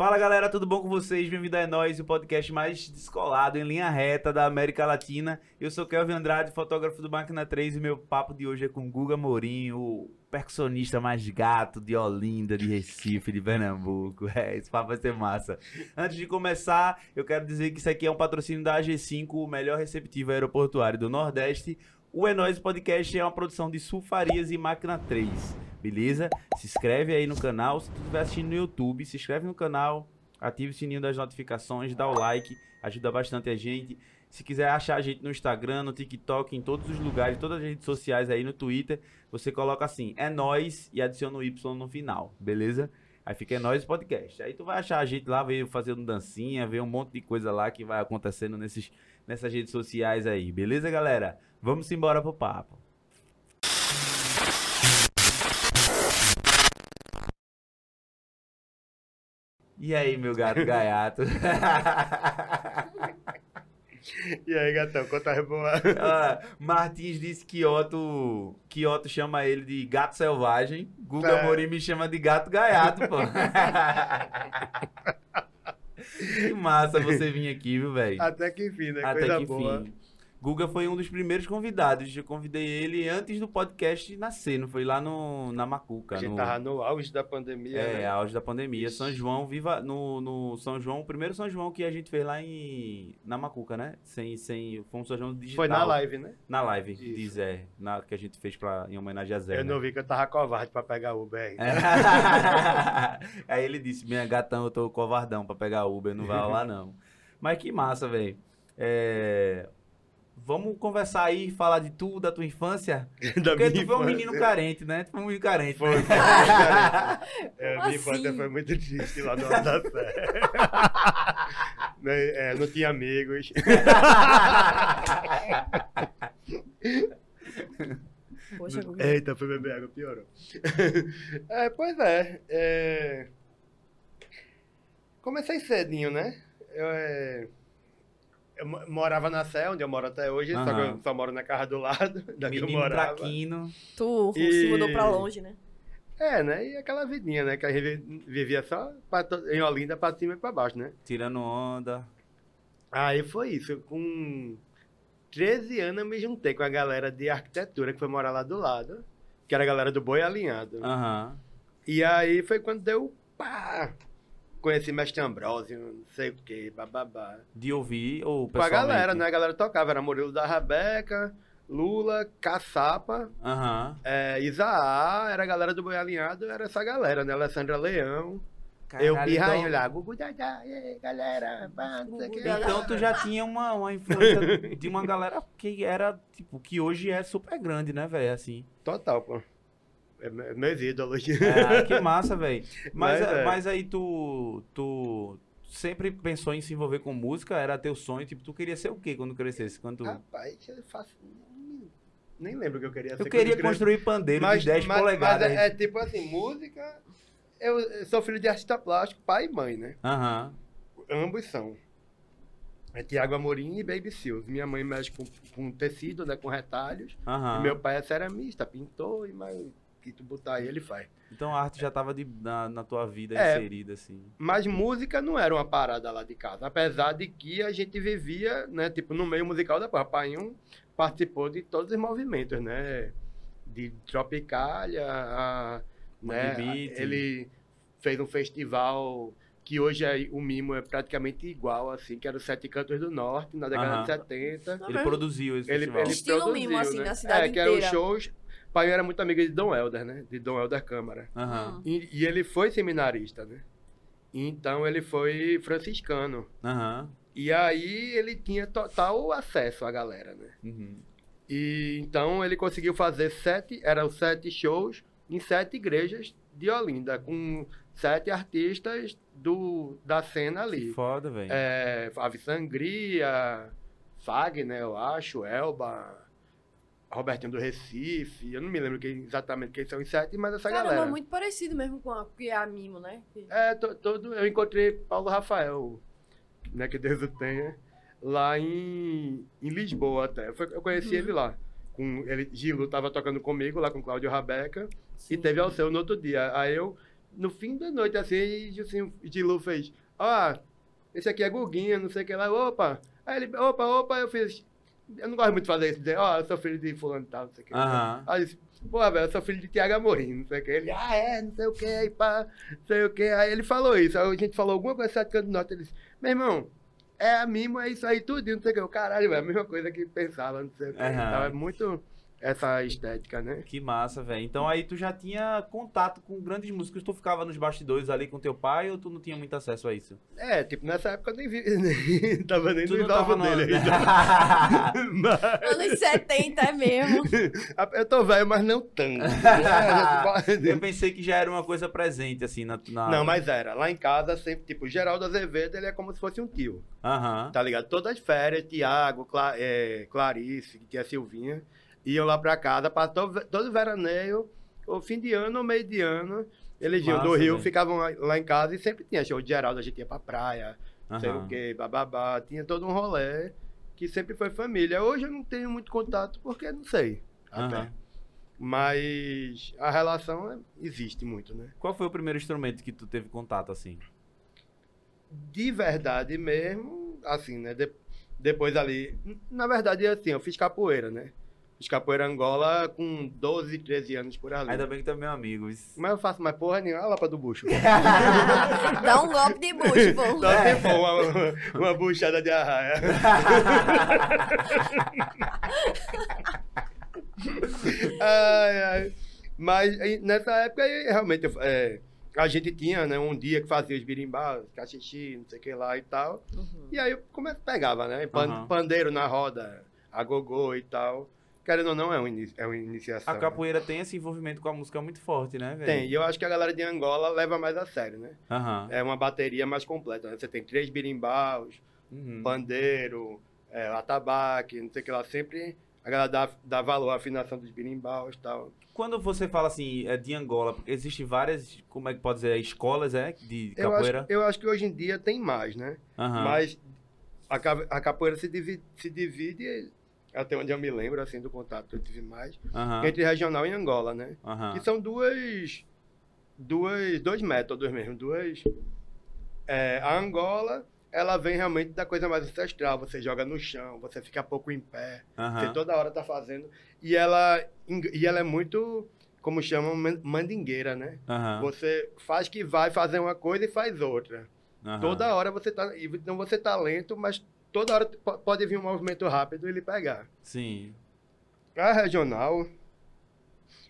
Fala galera, tudo bom com vocês? Bem-vindo a É Nós, o podcast mais descolado em linha reta da América Latina. Eu sou Kelvin Andrade, fotógrafo do Máquina 3 e meu papo de hoje é com Guga Morim, o percussionista mais gato de Olinda, de Recife, de Pernambuco. É, esse papo vai ser massa. Antes de começar, eu quero dizer que isso aqui é um patrocínio da AG5, o melhor receptivo aeroportuário do Nordeste. O É Podcast é uma produção de Sulfarias e Máquina 3, beleza? Se inscreve aí no canal, se tu estiver assistindo no YouTube, se inscreve no canal, ative o sininho das notificações, dá o like, ajuda bastante a gente. Se quiser achar a gente no Instagram, no TikTok, em todos os lugares, todas as redes sociais aí, no Twitter, você coloca assim, é nós e adiciona o Y no final, beleza? Aí fica é nós podcast. Aí tu vai achar a gente lá, veio fazendo dancinha, ver um monte de coisa lá que vai acontecendo nesses, nessas redes sociais aí, beleza, galera? Vamos embora pro papo. E aí, meu gato gaiato? E aí, gatão, conta a boa. Ah, Martins disse que Otto, que Otto chama ele de gato selvagem. Guga É. Morim me chama de gato gaiato, pô. que massa você vir aqui, viu, velho? Até que enfim, né? Até Coisa que boa. enfim. Guga foi um dos primeiros convidados. Eu convidei ele antes do podcast nascer, não foi lá no, na Macuca. A gente no... tava no auge da pandemia. É, né? auge da pandemia. São João, viva no, no São João, o primeiro São João que a gente fez lá em na Macuca, né? Sem, sem, foi um São João digital. Foi na live, né? Na live, Isso. de Zé, na, que a gente fez pra, em homenagem a Zé. Eu né? não vi que eu tava covarde pra pegar Uber aí. É. Aí ele disse, minha gatão, eu tô covardão pra pegar Uber, não vai rolar não. Mas que massa, velho. É, Vamos conversar aí, falar de tudo, da tua infância? da Porque tu foi um infância. menino carente, né? Tu foi um menino carente. Foi, né? foi muito carente. É, minha infância assim? foi muito triste lá no Alto da Sé. Né, é, não tinha amigos. Poxa, Guga. Eita, fui beber água, piorou. É, pois é, é, Comecei cedinho, né? Eu, é, eu mo- morava na Sé, onde eu moro até hoje, só que eu só moro na casa do lado, da que eu morava. traquino. Tu E- se mudou pra longe, né? É, né? E aquela vidinha, né? Que a gente vi- vivia só pra to- em Olinda, pra cima e pra baixo, né? Tirando onda. Aí foi isso. Com 13 anos eu me juntei com a galera de arquitetura que foi morar lá do lado, que era a galera do Boi Alinhado. Aham. E aí foi quando deu pá! Conheci Mestre Ambrósio, não sei o que, bababá. De ouvir ou Com a galera, né? A galera tocava, era Murilo da Rabeca, Lula, Caçapa, Aham. é, Isaá, era a galera do Boi Alinhado, era essa galera, né? Alessandra Leão, eu Caralho, pirrainho então- lá, Gugu Dadá, e aí, galera, que. Então tu já tinha uma, uma influência de uma galera que era, tipo, que hoje é super grande, né, velho? Assim. Total, pô. É me- meus ídolos. É, que massa, velho. Mas, Mas é. mas aí tu, tu sempre pensou em se envolver com música? Era teu sonho? Tipo, tu queria ser o quê quando crescesse? Quando tu... Rapaz, eu faço. Nem lembro o que eu queria ser. Eu queria construir pandeiro de 10 mas, polegadas. Mas é, é tipo assim, música. Eu, eu sou filho de artista plástico, pai e mãe, né? Aham. Ambos são. É Tiago Amorim e Baby Seals. Minha mãe mexe com, com tecido, né? Com retalhos. Aham. E meu pai é ceramista, pintor, e mais que tu botar aí, ele faz. Então a arte já tava de- na, na tua vida É. inserida, assim. Mas música não era uma parada lá de casa. Apesar de que a gente vivia, né? Tipo, no meio musical da Papai participou de todos os movimentos, né? De Tropicália, a, né? Beat. Ele fez um festival que hoje é, o mimo é praticamente igual, assim, que era o Sete Cantos do Norte, na década Aham. de 70. Tá Ele produziu esse Ele, festival. ele Estilo produziu, mimo, assim, né? na cidade É, que eram os inteira. shows... Pai era muito amigo de Dom Helder, né? De Dom Helder Câmara. Aham. E, e ele foi seminarista, né? Então ele foi franciscano. Aham. E aí ele tinha total acesso à galera, né? Uhum. E então ele conseguiu fazer sete, eram sete shows em sete igrejas de Olinda, com sete artistas do, da cena ali. Foda, velho. É, Ave Sangria, Fagner, eu acho, Elba, Robertinho do Recife, eu não me lembro quem, exatamente quem são os sete, mas essa Caramba, galera. muito parecido mesmo com a, que é a Mimo, né? Que- É, to- todo, eu encontrei Paulo Rafael, né, que Deus o tenha, lá em, em Lisboa até. Foi- eu conheci Uhum. ele lá. Com ele, Gilo tava tocando comigo lá com Cláudio Rabeca Sim. e teve ao seu no outro dia. Aí eu no fim da noite, assim, assim Lu fez, ó, esse aqui é Guguinha, não sei o que lá, opa. Aí ele, opa, opa, eu fiz, eu não gosto muito de fazer isso, dizer, ó, eu sou filho de fulano e tal, não sei o que. Aham. Aí eu disse, pô, velho, eu sou filho de Tiago Amorim, não sei o que. Ele, ah, é, não sei o que, aí pá, não sei o que. Aí ele falou isso, aí a gente falou alguma coisa sete cantos nota, ele disse, meu irmão, é a mimo, é isso aí tudo, não sei o que. Eu, caralho, velho, a mesma coisa que pensava, não sei o que. Aham. Então é muito essa estética, né? Que massa, velho. Então aí tu já tinha contato com grandes músicos. Tu ficava nos bastidores ali com teu pai ou tu não tinha muito acesso a isso? É, tipo, nessa época eu nem vi, nem tava nem Tu no tava novo dele no... ainda. Mas- Anos 70 é mesmo. eu tô velho, mas não tanto. Eu pensei que já era uma coisa presente, assim, na... na... Não, mas era. Lá em casa, sempre, tipo, Geraldo Azevedo, ele é como se fosse um tio. Aham. Tá ligado? Todas as férias, Tiago, Cla é, Clarice, que é Silvinha, iam lá pra casa, pra todo, todo veraneio, ou fim de ano ou meio de ano, eles iam do Rio, velho. ficavam lá- lá em casa e sempre tinha show de Geraldo, a gente ia pra praia, não sei o quê, bababá, tinha todo um rolê que sempre foi família. Hoje eu não tenho muito contato porque não sei, até. Aham. Mas a relação é- existe muito, né? Qual foi o primeiro instrumento que tu teve contato, assim? de verdade mesmo, assim, né? de- depois ali, na verdade, assim, eu fiz capoeira, né? Fiz capoeira Angola com 12, 13 anos por ali. Ainda bem que tu é meu amigo. isso. Mas eu faço mais porra nenhuma, olha lá pra do bucho. Dá um golpe de bucho, pô. Só se for uma, uma buchada de arraia. ai, ai. Mas nessa época, realmente, é, a gente tinha né, um dia que fazia os birimbás, cachixi, não sei o que lá e tal. Uhum. E aí eu come- pegava, né? Pan- Aham. Pandeiro na roda, a gogô e tal. Querendo ou não, é é uma iniciação. A capoeira tem esse envolvimento com a música muito forte, né, velho? Tem, e eu acho que a galera de Angola leva mais a sério, né? Aham. É uma bateria mais completa, né? Você tem três birimbaus, Uhum. pandeiro, é, atabaque, não sei o que lá. Sempre a galera dá, dá valor à afinação dos birimbaus e tal. Quando você fala assim, é de Angola, porque existem várias, como é que pode dizer, escolas, é? De Eu capoeira? acho, eu acho que hoje em dia tem mais, né? Aham. Mas a, a capoeira se divide, se divide, até onde eu me lembro, assim, do contato que eu tive mais, Aham. entre regional e Angola, né? Aham. Que são duas, duas, dois métodos mesmo, duas. é, a Angola, ela vem realmente da coisa mais ancestral. Você joga no chão, você fica pouco em pé, você Aham. toda hora tá fazendo. E ela, e ela é muito, como chamam, man- mandingueira, né? Você faz que vai fazer uma coisa e faz outra. Toda hora você tá. Então você tá lento, mas toda hora po- pode vir um movimento rápido e ele pegar. Sim. A regional,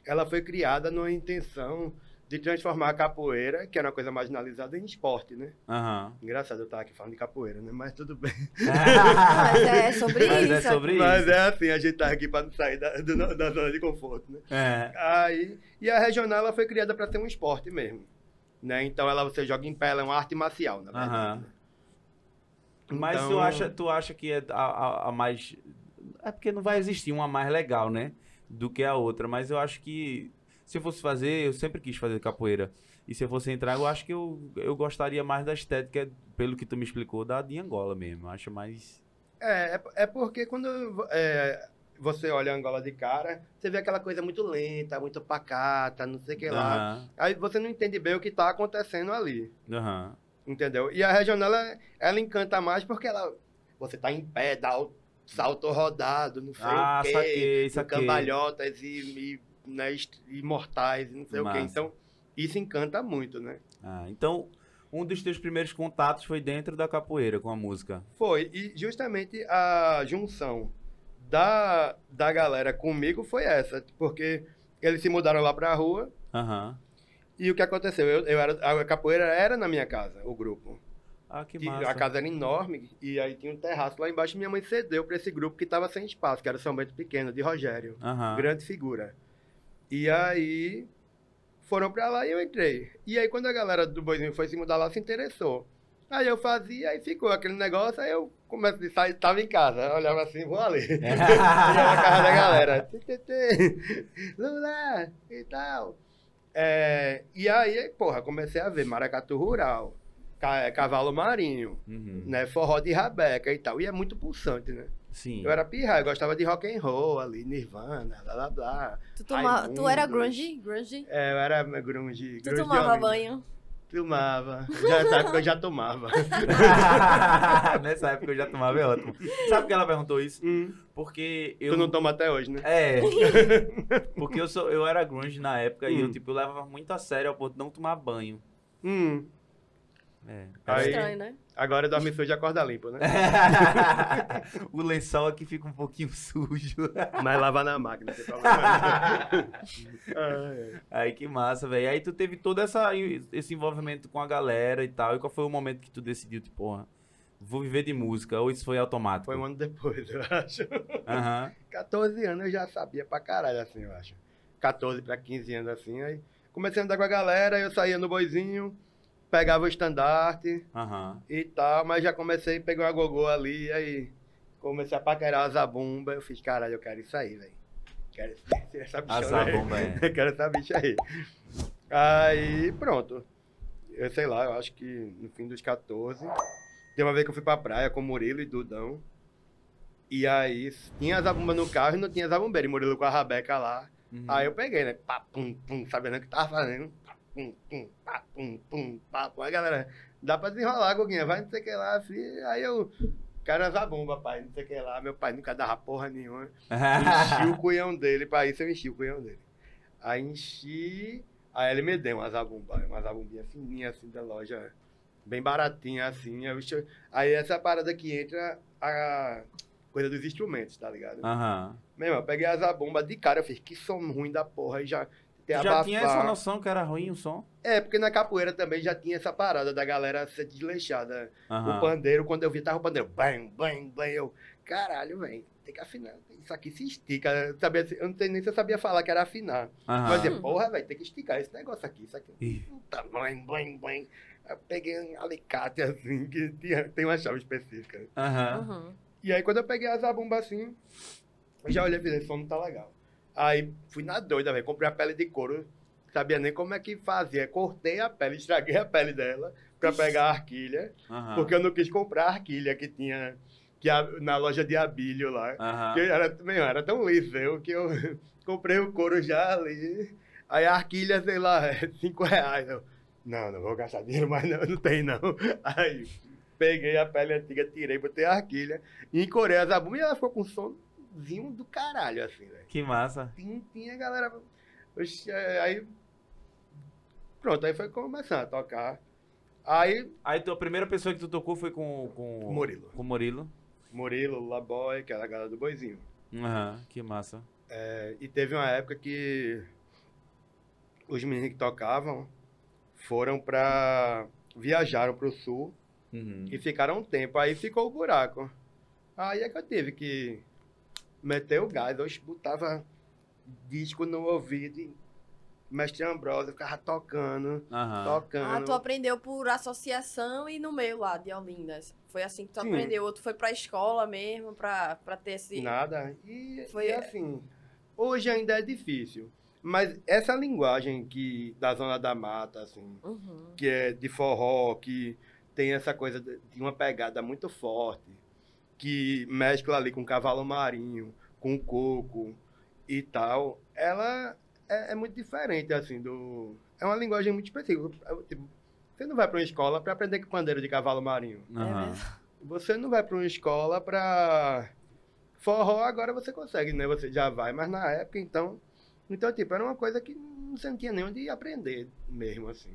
ela foi criada numa intenção de transformar a capoeira, que era uma coisa marginalizada, em esporte, né? Aham. Engraçado eu estar aqui falando de capoeira, né? Mas tudo bem. Mas é sobre Mas isso. é sobre Mas isso. é assim, a gente tá aqui para não sair da, do- da zona de conforto, né? É. Aí, e a regional ela foi criada para ser um esporte mesmo. Né? Então ela você joga em pé, ela é uma arte marcial, na verdade. Aham. né? Mas tu, Então- acha, tu acha que é a, a- a mais. É porque não vai existir uma mais legal, né? Do que a outra. Mas eu acho que. Se eu fosse fazer, eu sempre quis fazer capoeira. E se eu fosse entrar, eu acho que eu, eu gostaria mais da estética, pelo que tu me explicou, da de Angola mesmo. Eu acho mais. É, é, é porque quando é, você olha a Angola de cara, você vê aquela coisa muito lenta, muito pacata, não sei o que lá. Aí você não entende bem o que está acontecendo ali, Aham. Entendeu? E a regional, ela, ela encanta mais porque ela, você tá em pé, dá o salto rodado, não sei Ah, o quê, saquei, saquei. cambalhotas e, e, né, est- mortais, e não sei o quê. Massa. Então, isso encanta muito, né? Ah, então, um dos teus primeiros contatos foi dentro da capoeira com a música. Foi, e justamente a junção da, da galera comigo foi essa, porque eles se mudaram lá pra rua, Aham. E o que aconteceu? Eu, eu era, a capoeira era na minha casa, o grupo. Ah, que E massa. a casa era enorme, e aí tinha um terraço lá embaixo, e minha mãe cedeu pra esse grupo que tava sem espaço, que era São Bento Pequeno, de Rogério. Aham. Grande figura. E aí foram pra lá e eu entrei. E aí quando a galera do Boizinho foi se mudar lá, se interessou. Aí eu fazia, aí ficou aquele negócio, aí eu comecei a sair, tava em casa, olhava assim, vou ali. Ia na casa da galera. Lula e tal. É, e aí, porra, comecei a ver maracatu rural, ca- cavalo marinho, Uhum. né, forró de rabeca e tal. E é muito pulsante, né? Sim. Eu era pirra, eu gostava de rock and roll ali, Nirvana, blá blá blá. Tu, toma, tu era grunge? Grunge? É, eu era grunge. Tu grunge tomava banho? Tomava. Já, nessa época eu já tomava. Nessa época eu já tomava, é ótimo. Sabe por que ela perguntou isso? Hum, Porque eu. Tu não toma até hoje, né? É. Porque eu, sou, eu era grunge na época e eu, Hum. tipo, eu levava muito a sério ao ponto de não tomar banho. Hum. É. Aí- Estranho, né? Agora dorme sujo e acorda limpo, né? o lençol aqui fica um pouquinho sujo. Mas lava na máquina. Ai, Aí que massa, velho. Aí tu teve todo essa, esse envolvimento com a galera e tal. E qual foi o momento que tu decidiu, tipo, porra, vou viver de música? Ou isso foi automático? Foi um ano depois, eu acho. Aham. 14 anos eu já sabia pra caralho, assim, eu acho. 14 pra 15 anos, assim. Aí comecei a andar com a galera, eu saía no boizinho, pegava o estandarte Aham. e tal, mas já comecei a pegar uma gogô ali, aí comecei a paquerar a zabumba. Eu fiz, caralho, eu quero isso aí, velho. Quero essa A bichona aí. é. Quero essa bicha aí. Aí, pronto. Eu sei lá, eu acho que no fim dos 14. Tem uma vez que eu fui pra praia com o Murilo e Dudão. E aí tinha zabumba no carro e não tinha zabumbeiro. E Murilo com a rabeca lá. Uhum. Aí eu peguei, né? Pá, pum, pum, sabendo o que tava fazendo. Pum, pum, pá, pum, pum, pá, pum. Aí, galera, dá pra desenrolar, Goguinha, vai, não sei o que lá, assim. Aí eu, cara, zabumba, pai, não sei o que lá. Meu pai nunca dava porra nenhuma. Enchi o cunhão dele, pra isso eu enchi o cunhão dele. Aí enchi, aí ele me deu uma zabumba, uma zabumbinha fininha, assim, da loja, bem baratinha, assim. Aí, eu- aí essa parada que entra a coisa dos instrumentos, tá ligado? Aham. Meu irmão, eu peguei a zabumba de cara, eu fiz, que som ruim da porra, aí já já tinha essa noção que era ruim o som? É, porque na capoeira também já tinha essa parada da galera ser desleixada. Aham. O pandeiro, quando eu vi, tava o pandeiro, bam, bam, bam, eu, caralho, velho, tem que afinar, isso aqui se estica. Eu, sabia, eu não sei nem se eu sabia falar que era afinar. Aham. Mas eu, porra, velho, tem que esticar esse negócio aqui, isso aqui. Ih. Tá, bam, bam, bam. Eu peguei um alicate assim, que tinha, tem uma chave específica. Aham. Uhum. E aí, quando eu peguei a zabumba assim, eu já olhei e falei, esse som não tá legal. Aí, fui na doida, velho. Comprei a pele de couro. Sabia nem como é que fazia. Cortei a pele, estraguei a pele dela pra pegar a arquilha. Aham. Porque eu não quis comprar a arquilha que tinha que a- na loja de Abílio lá. Aham. Que era, meu, era tão liseu que eu comprei o couro já ali. Aí a arquilha, sei lá, é cinco reais. Eu, não, não vou gastar dinheiro mais não, não tem não. Aí peguei a pele antiga, tirei, botei a arquilha, e encorei a zabumba e ela ficou com um somzinho do caralho, assim, velho. Que massa. Tinha, tinha galera... É, aí... Pronto, aí foi começando a tocar. Aí, Aí a primeira pessoa que tu tocou foi com, com o Murilo. Com o Murilo. Murilo, Laboy, que era a galera do Boizinho. Aham. Que massa. É, e teve uma época que os meninos que tocavam foram pra. viajaram pro sul Uhum. e ficaram um tempo. Aí ficou o buraco. Aí é que eu tive que meter o gás. Eu botava disco no ouvido e mestre Ambrosio ficava tocando, Aham. tocando. Ah, tu aprendeu por associação e no meio lá de Olinda. Foi assim que tu Sim. aprendeu. Ou tu foi pra escola mesmo pra, pra ter esse. Nada. E, Foi- e assim, hoje ainda é difícil. Mas essa linguagem que da Zona da Mata, assim, Uhum. que é de forró, que tem essa coisa de de uma pegada muito forte, que mescla ali com cavalo marinho, com coco e tal, ela é, é muito diferente, assim, do... É uma linguagem muito específica. Tipo, Você não vai para uma escola para aprender com pandeiro de cavalo marinho. Mesmo. Você não vai para uma escola para... Forró agora você consegue, né? Você já vai, mas na época, então... Então, tipo, era uma coisa que você não tinha nem onde aprender mesmo, assim.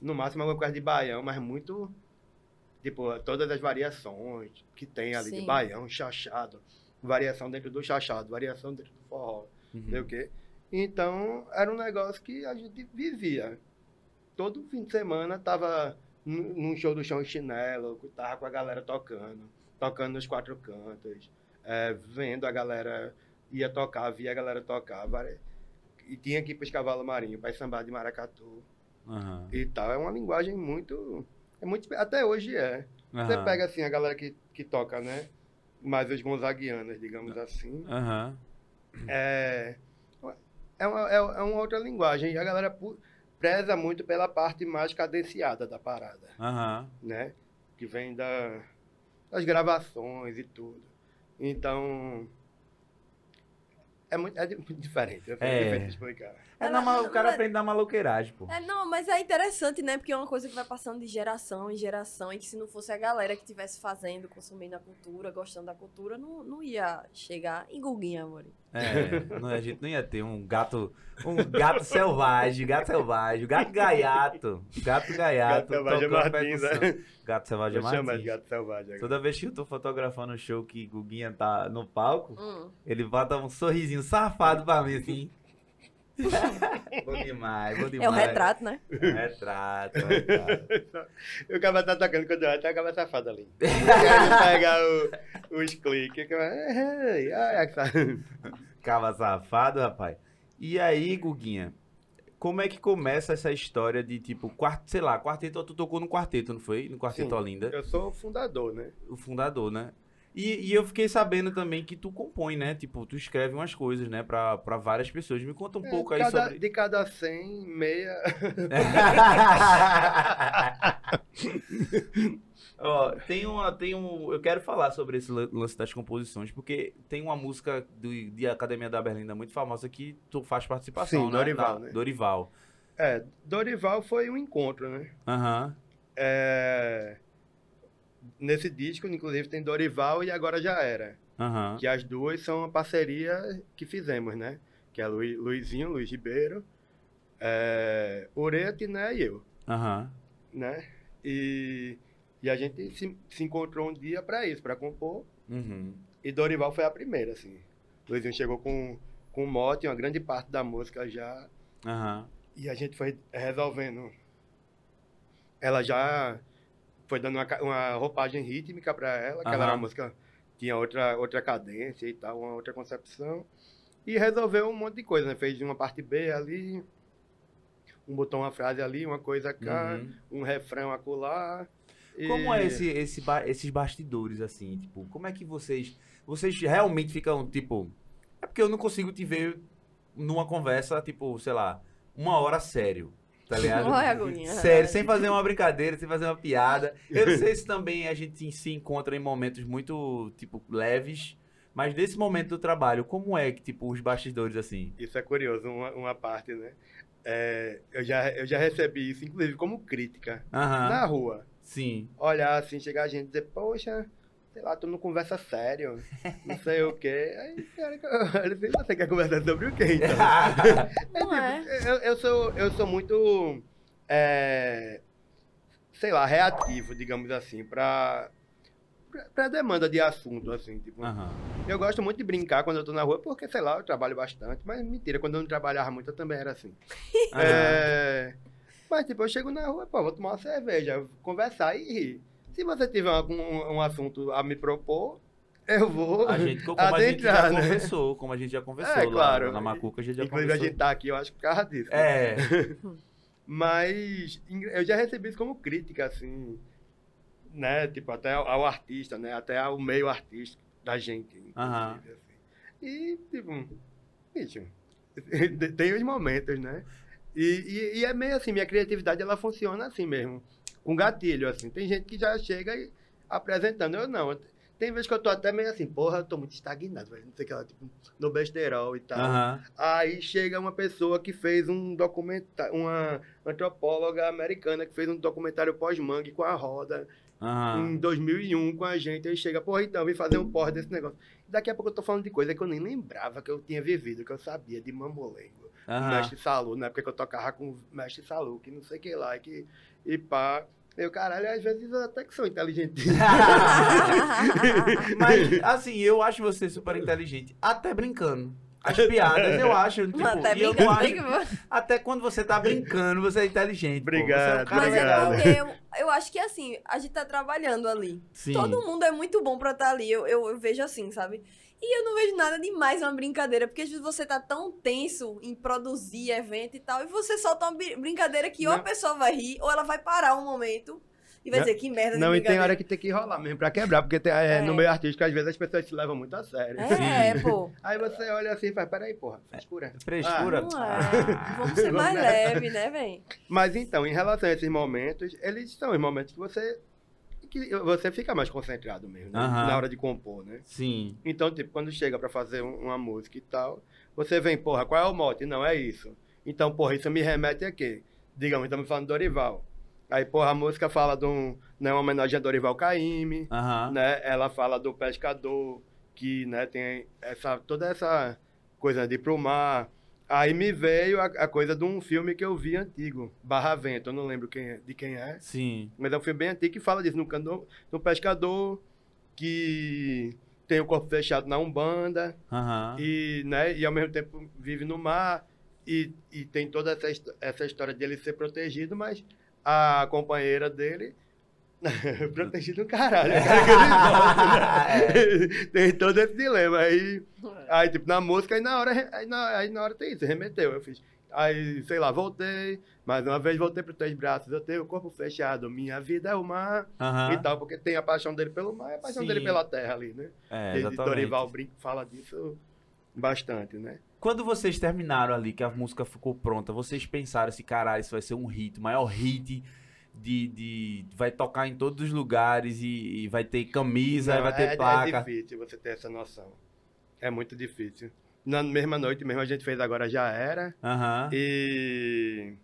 No máximo alguma coisa de baião, mas muito... Tipo, todas as variações que tem ali de Sim. baião, chachado. Variação dentro do chachado, variação dentro do forró, não sei o Uhum. quê. Então, era um negócio que a gente vivia. Todo fim de semana tava nu- num show do chão e chinelo, tava com a galera tocando, tocando nos quatro cantos, é, vendo a galera ia tocar, via a galera tocar. vari- E tinha que ir para os cavalos marinhos, para sambar de maracatu Aham. e tal. É uma linguagem muito. É muito até hoje é. Você Aham. pega assim a galera que, que toca, né? Mais os gonzaguianos, digamos assim. Aham. É, é, uma, é, é uma outra linguagem. E a galera preza muito pela parte mais cadenciada da parada, Aham. né? Que vem da, das gravações e tudo. Então. É muito, é muito diferente. É, É. de explicar. É na ma- o cara Mas- aprende na maloqueiragem, pô. É, não, mas é interessante, né? Porque é uma coisa que vai passando de geração em geração e que se não fosse a galera que estivesse fazendo, consumindo a cultura, gostando da cultura, não, não ia chegar em Guguinha, amor. É, não, a gente não ia ter um gato, um gato selvagem, gato selvagem, gato gaiato, gato gaiato. Gato Selvagem é Martins, né? Gato selvagem é Martins. gato selvagem. agora. Toda vez que eu tô fotografando um show que Guguinha tá no palco, Hum. ele bota um sorrisinho safado pra mim, assim. Bom demais, bom É demais. o retrato, né? Retrato, retrato. O cara tá tocando quando eu até acaba safado ali. Pegar o- os cliques. que vai, "Ei, ai, ai, Cava safado, rapaz. E aí, Guguinha, como é que começa essa história de tipo, quarto, sei lá, quarteto, tu tocou no quarteto, não foi? No quarteto Sim. Olinda, Eu sou o fundador, né? o fundador, né? E, e eu fiquei sabendo também que tu compõe, né? Tipo, tu escreve umas coisas, né? Pra, pra várias pessoas. Me conta um É, pouco aí cada- sobre... De cada 100, meia. Ó, tem uma, tem um, eu quero falar sobre esse lan- lance das composições, porque tem uma música do, de Academia da Berlinda muito famosa que tu faz participação, Sim, né? Dorival, Na- né? Dorival. É, Dorival foi um encontro, né? Aham, É, Nesse disco, inclusive, tem Dorival e Agora Já Era. aham. Que as duas são uma parceria que fizemos, né? Que é Lu- Luizinho, Luiz Ribeiro, é... Urete, né? E eu, Aham. né? E, e a gente se, se encontrou um dia para isso, para compor. Uhum. E Dorival foi a primeira, assim. Luizinho chegou com, com mote, uma grande parte da música já. Aham. E a gente foi resolvendo. Ela já foi dando uma, uma roupagem rítmica para ela, que ela era uma música tinha outra, outra cadência e tal, uma outra concepção. E resolveu um monte de coisa, né? Fez uma parte B ali, um botão, uma frase ali, uma coisa cá, Uhum. um refrão acolá. e- Como é esse, esse, ba- esses bastidores, assim, tipo, como é que vocês, vocês realmente ficam, tipo, é porque eu não consigo te ver numa conversa, tipo, sei lá, uma hora sério, tá ligado? Olha, Aguinha. Sério, sem fazer uma brincadeira, sem fazer uma piada. Eu não sei se também a gente se encontra em momentos muito, tipo, leves, mas nesse momento do trabalho, como é que, tipo, os bastidores, assim? Isso é curioso, uma, uma parte, né? É, eu, já, eu já recebi isso, inclusive, como crítica, na rua. sim. olhar assim, chegar a gente e dizer, poxa, sei lá, tu não conversa sério, não sei o quê. Aí, cara, eu olho assim, você quer conversar sobre o quê, então? É Não é? tipo, eu, eu sou, eu sou muito, é, sei lá, reativo, digamos assim, pra, pra, pra demanda de assunto, assim, tipo. Aham. Eu gosto muito de brincar quando eu tô na rua, porque, sei lá, eu trabalho bastante, mas mentira, quando eu não trabalhava muito, eu também era assim. Aham. É, Mas, tipo, eu chego na rua, pô, vou tomar uma cerveja, conversar e rir. Se você tiver algum um assunto a me propor, eu vou. A gente, como a gente já adentrar, né? conversou, como a gente já conversou É, lá claro. na Macuca, a gente já Inclusive, a conversou. gente tá aqui, eu acho, por causa disso. né? É, Mas eu já recebi isso como crítica, assim, né? Tipo, até ao, artista, né? Até ao meio artístico da gente. inclusive, assim. E, tipo, bicho, tem os momentos, né? E, e, e é meio assim, minha criatividade, ela funciona assim mesmo, com gatilho, assim. Tem gente que já chega e apresentando, eu não. Tem vezes que eu tô até meio assim, porra, eu tô muito estagnado, velho, não sei o que lá, tipo, no besterol e tal. aham, Aí chega uma pessoa que fez um documentário, uma antropóloga americana que fez um documentário pós-mangue com a roda aham. em 2001 com a gente. Aí chega, porra, então, vim fazer um porra desse negócio. Daqui a pouco eu tô falando de coisa que eu nem lembrava que eu tinha vivido, que eu sabia de Mamolengo, aham. Mestre Salu, na época que eu tocava com o Mestre Salu, que não sei o que lá, que, e pá. Eu, caralho, às vezes eu até que sou inteligente. Mas, assim, eu acho você super inteligente, até brincando. As piadas, eu acho, tipo, Até eu acho, até quando você tá brincando, você é inteligente. pô. Obrigado, Você é um cara Mas obrigado. é porque eu, eu acho que assim, a gente tá trabalhando ali. Sim. Todo mundo é muito bom pra estar ali. Eu, eu, eu vejo assim, sabe? E eu não vejo nada demais uma brincadeira, porque às vezes você tá tão tenso em produzir evento e tal, e você solta uma brin- brincadeira que ou a Não. pessoa vai rir, ou ela vai parar um momento e vai Não. dizer que merda de Não, e tem hora que tem que enrolar mesmo pra quebrar, porque tem, é, É. no meio artístico, às vezes as pessoas se levam muito a sério. É, pô. Aí você olha assim e faz, peraí, porra, frescura. Frescura. Não é. Vamos ser mais leve, né, velho? Mas então, em relação a esses momentos, eles são os momentos que você. Que você fica mais concentrado mesmo, né? Aham. Na hora de compor, né? Sim. Então, tipo, quando chega pra fazer um- uma música e tal, você vem, porra, qual é o mote? Não, é isso. Então, porra, isso me remete a quê? Digamos, estamos falando de Dorival. Aí, porra, a música fala de um, né, uma homenagem a Dorival Caymmi, Aham. né? Ela fala do pescador, que, né, tem essa, toda essa coisa de ir pro mar. Aí me veio a, a coisa de um filme que eu vi antigo, Barra Vento, eu não lembro quem é- de quem é. Sim. Mas é um filme bem antigo que fala disso, no, no pescador que tem o corpo fechado na Umbanda Aham. e, né, e ao mesmo tempo vive no mar e, e tem toda essa, essa história dele ser protegido, mas a companheira dele protegido no caralho. gosta, né? tem todo esse dilema aí. Aí, tipo, na música, aí na hora, aí na, aí na hora tem isso, remeteu. Eu fiz. Aí, sei lá, voltei, mais uma vez voltei para os teus braços, eu tenho o corpo fechado, minha vida é o mar Aham. e tal, porque tem a paixão dele pelo mar e a paixão Sim. dele pela terra ali, né? É, E. Dorival Brinco fala disso bastante, né? Quando vocês terminaram ali, que a música ficou pronta, vocês pensaram assim, caralho, isso vai ser um hit, o maior hit de, de. Vai tocar em todos os lugares e, e vai ter camisa, Não, vai ter é, placa. é difícil você ter essa noção. É muito difícil. Na mesma noite mesmo a gente fez agora já era. Aham. E.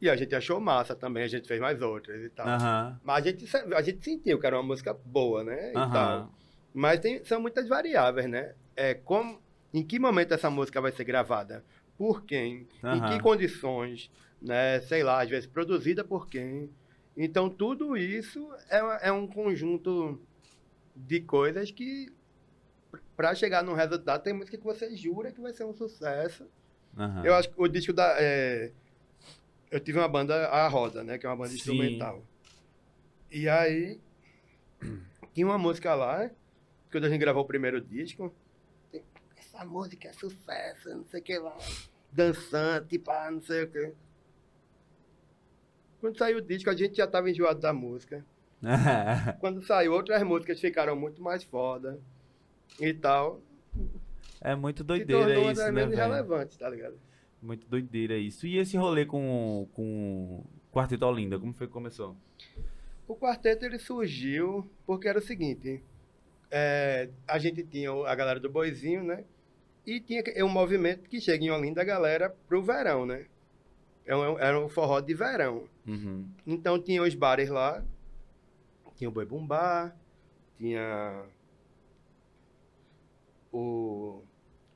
E a gente achou massa também, a gente fez mais outras e tal. Aham. Mas a gente, a gente sentiu que era uma música boa, né? E Aham. tal. Mas tem, são muitas variáveis, né? É como, em que momento essa música vai ser gravada? Por quem? Em Aham. que condições? Né? Sei lá, às vezes produzida por quem? Então tudo isso é, é um conjunto de coisas que para chegar num resultado tem música que você jura que vai ser um sucesso. Aham. Eu acho que o disco da. é, eu tive uma banda, a Roda, né? Que é uma banda Sim. instrumental. E aí. Tinha uma música lá, quando a gente gravou o primeiro disco. Essa música é sucesso, não sei o que lá. Dançante, pá, não sei o que. Quando saiu o disco, a gente já tava enjoado da música. Quando saiu, outras músicas ficaram muito mais foda e tal. é muito Se doideira uma isso, né, velho? relevantes, tá ligado? Muito doideira isso. E esse rolê com, com Quarteto Olinda, como foi que começou? O quarteto ele surgiu porque era o seguinte: é, a gente tinha o- a galera do Boizinho, né? E tinha é um movimento que chega em Olinda a galera pro verão, né? É Era um forró de verão. Uhum. Então tinha os bares lá, tinha o Boi Bumbá, tinha o,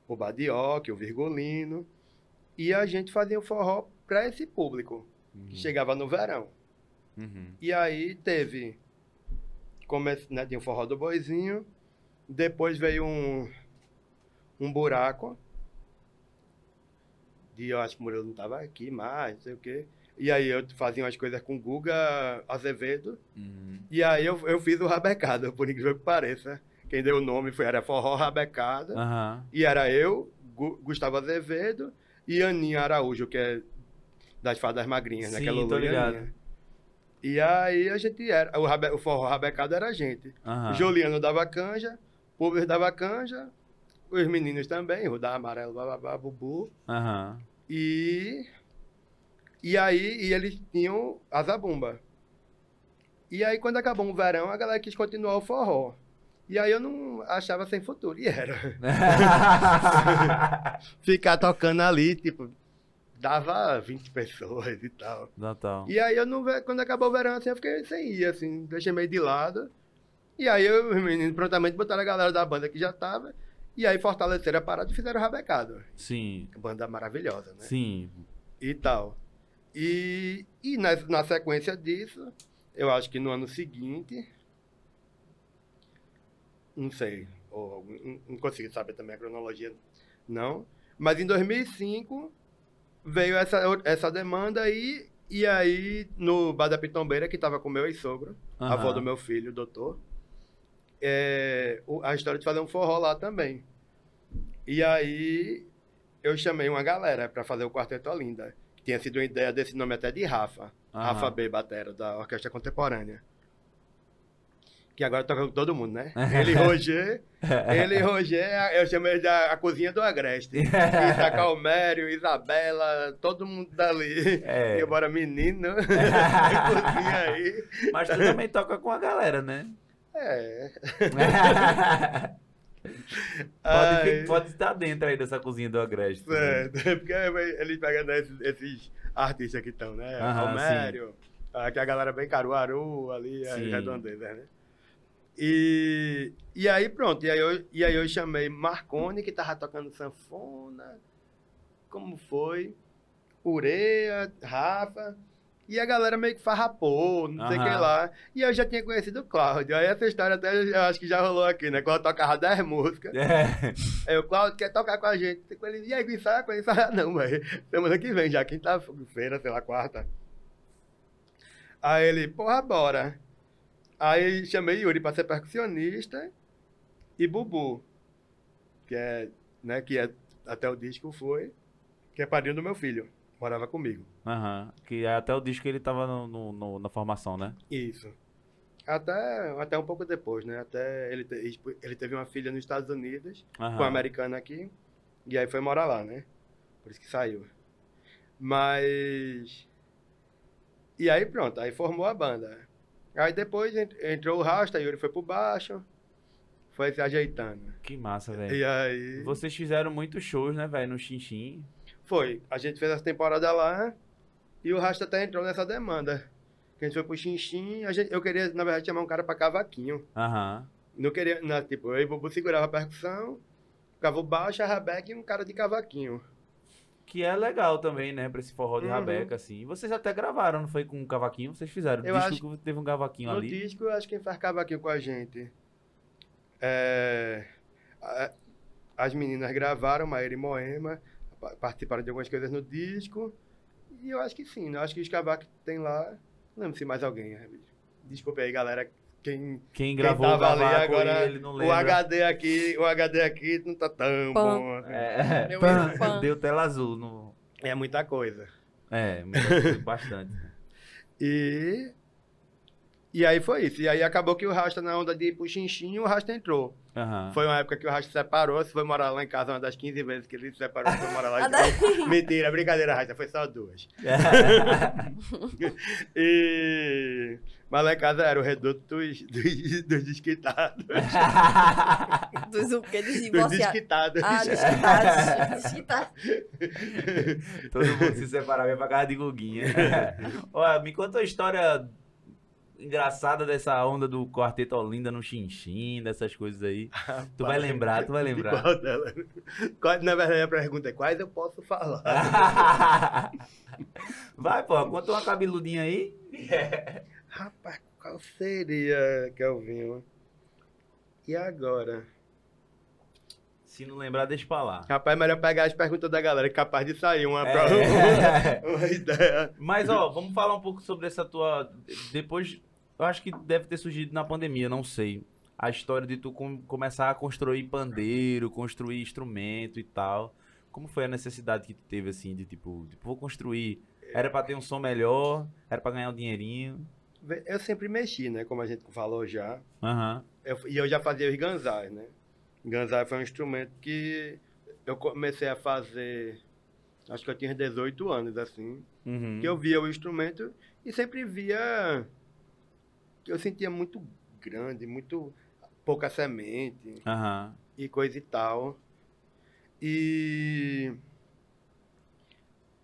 o Badioque, o Virgulino, e a gente fazia o forró para esse público que chegava no verão. Uhum. E aí teve. Come... Né, tinha o forró do boizinho. Depois veio um. Um buraco. De eu acho que o Murilo não tava aqui mais, não sei o quê. E aí eu fazia umas coisas com Guga Azevedo. Uhum. E aí eu, eu fiz o Rabecada, por incrível que pareça. Quem deu o nome foi, era Forró Rabecada. Aham. E era eu, Gu- Gustavo Azevedo e Aninha Araújo, que é das Fadas Magrinhas, né? Sim, Que é Lulu tô e ligado. E aí a gente era. O, rabe, o forró rabecado era a gente. Juliano dava canja, Público dava canja, os meninos também, Rudá Amarelo, bababá, Bubu. Aham. E. E aí e eles tinham a zabumba. E aí, quando acabou o verão, a galera quis continuar o forró. E aí eu não achava sem futuro. E era. Ficar tocando ali, tipo, dava 20 pessoas e tal. Natal. E aí eu não quando acabou o verão, assim, eu fiquei sem ir, assim, deixei meio de lado. E aí eu, os meninos prontamente botaram a galera da banda que já tava. E aí fortaleceram a parada e fizeram o rabecado. Sim, Banda maravilhosa, né? sim. E tal. E, e na, na sequência disso, eu acho que no ano seguinte. Não sei. Ou, não, não consigo saber também a cronologia, não. Mas em 2005 veio essa, essa demanda aí. E aí, no Bar da Pitombeira, que estava com meu ex-sogro, Aham. avó do meu filho, o doutor, é, a história de fazer um forró lá também. E aí, eu chamei uma galera para fazer o Quarteto Olinda. Que tinha sido uma ideia desse nome até de Rafa. Aham. Rafa B. Batera, da Orquestra Contemporânea. que agora toca com todo mundo, né? Ele Roger, ele Roger, eu chamo ele de a, cozinha do Agreste. Isa Calmério, Isabela, todo mundo dali. É. Embora menino, cozinha aí. Mas tu também toca com a galera, né? É. pode, pode estar dentro aí dessa cozinha do Agreste. É, porque eles pegam né, esses, esses artistas que estão, né? Aham, Almério, ah, que a galera bem Caruaru, ali, as Sim. redondezas, né? E, e aí pronto, e aí, eu, e aí eu chamei Marconi, que tava tocando sanfona, como foi, Ureia, Rafa, e a galera meio que farrapou, não sei o que lá. E eu já tinha conhecido o Cláudio, aí essa história até eu acho que já rolou aqui, né? Quando eu tocava 10 músicas, É. Aí o Claudio quer tocar com a gente. Ele, e aí, ensaia com ele? Ensaia não, velho. Semana que vem, já quinta-feira, sei lá, quarta. Aí ele, porra, bora. Aí chamei Yuri pra ser percussionista e Bubu, que é, né, que é, até o disco foi, que é padrinho do meu filho. Morava comigo. Aham. Que até o disco ele tava no, no- na formação, né? Isso. Até, até um pouco depois, né? Até ele, te- ele teve uma filha nos Estados Unidos. Aham. com aqui. E aí foi morar lá, né? Por isso que saiu. Mas. E aí pronto, aí formou a banda. Aí depois ent- entrou o Rasta, Yuri foi pro baixo, foi se ajeitando. Que massa, velho. E aí. Vocês fizeram muitos shows, né, velho, no Xinxim. Foi. A gente fez essa temporada lá e o Rasta até entrou nessa demanda. Que a gente foi pro Xinxim, a gente, eu queria, na verdade, chamar um cara pra cavaquinho. Aham. Não queria, não, tipo, eu e o Bubu segurava a percussão, ficava o baixo, a rabeca e um cara de cavaquinho. Que é legal também, né, pra esse forró de Uhum. rabeca, assim. E vocês até gravaram, não foi com um cavaquinho? Vocês fizeram. Eu Disco que teve um cavaquinho No ali. disco, eu acho que quem faz cavaquinho com a gente. É, a- as meninas gravaram, Maíra e Moema, participaram de algumas coisas no disco. E eu acho que sim, né? eu acho que os cavacos que tem lá. Não lembro se mais alguém. é, Desculpa aí, galera. Quem, Quem quem gravou o tava ali cavaco agora. ele não o lembra. HD aqui, o HD aqui não tá tão Pam. bom. assim. É, Meu pã, pã. deu tela azul no... É muita coisa. É, muita- bastante. E. E aí foi isso. E aí acabou que o Rasta, na onda de ir pro Xinxim, o Rasta entrou. Aham. Foi uma época que o Rasta se separou, se foi morar lá em casa uma das 15 vezes que ele se separou, foi morar lá A em casa. Mentira, brincadeira, Rasta, foi só duas. E... Mas lá em casa era o reduto dos, dos, dos desquitados. Dos o quê? Dos Dos divorciados. desquitados. Ah, desquitados. Desquitados. Todo mundo se separava ia pra casa de Guguinha. Olha, me conta uma história engraçada dessa onda do Quarteto Olinda no Xinxim, dessas coisas aí. Tu vai lembrar, tu vai lembrar. qual dela? Qual- Na verdade, a pergunta é quais eu posso falar? Vai, pô, conta uma cabeludinha aí. Rapaz, qual seria, Kelvinho? E agora? Se não lembrar, deixa pra lá. Rapaz, é melhor pegar as perguntas da galera, que é capaz de sair uma, É. pra- uma ideia. Mas, ó, vamos falar um pouco sobre essa tua. Depois, eu acho que deve ter surgido na pandemia, não sei. A história de tu com- começar a construir pandeiro, construir instrumento e tal. Como foi a necessidade que tu teve, assim, de tipo, tipo, vou construir. Era pra ter um som melhor, era pra ganhar um dinheirinho. Eu sempre mexi, né? Como a gente falou já. Aham. Eu- e eu já fazia os ganzais, né? Ganzai foi um instrumento que eu comecei a fazer, acho que eu tinha 18 anos, assim. Uhum. Que eu via o instrumento e sempre via eu sentia muito grande, muito pouca semente Aham. e coisa e tal. E.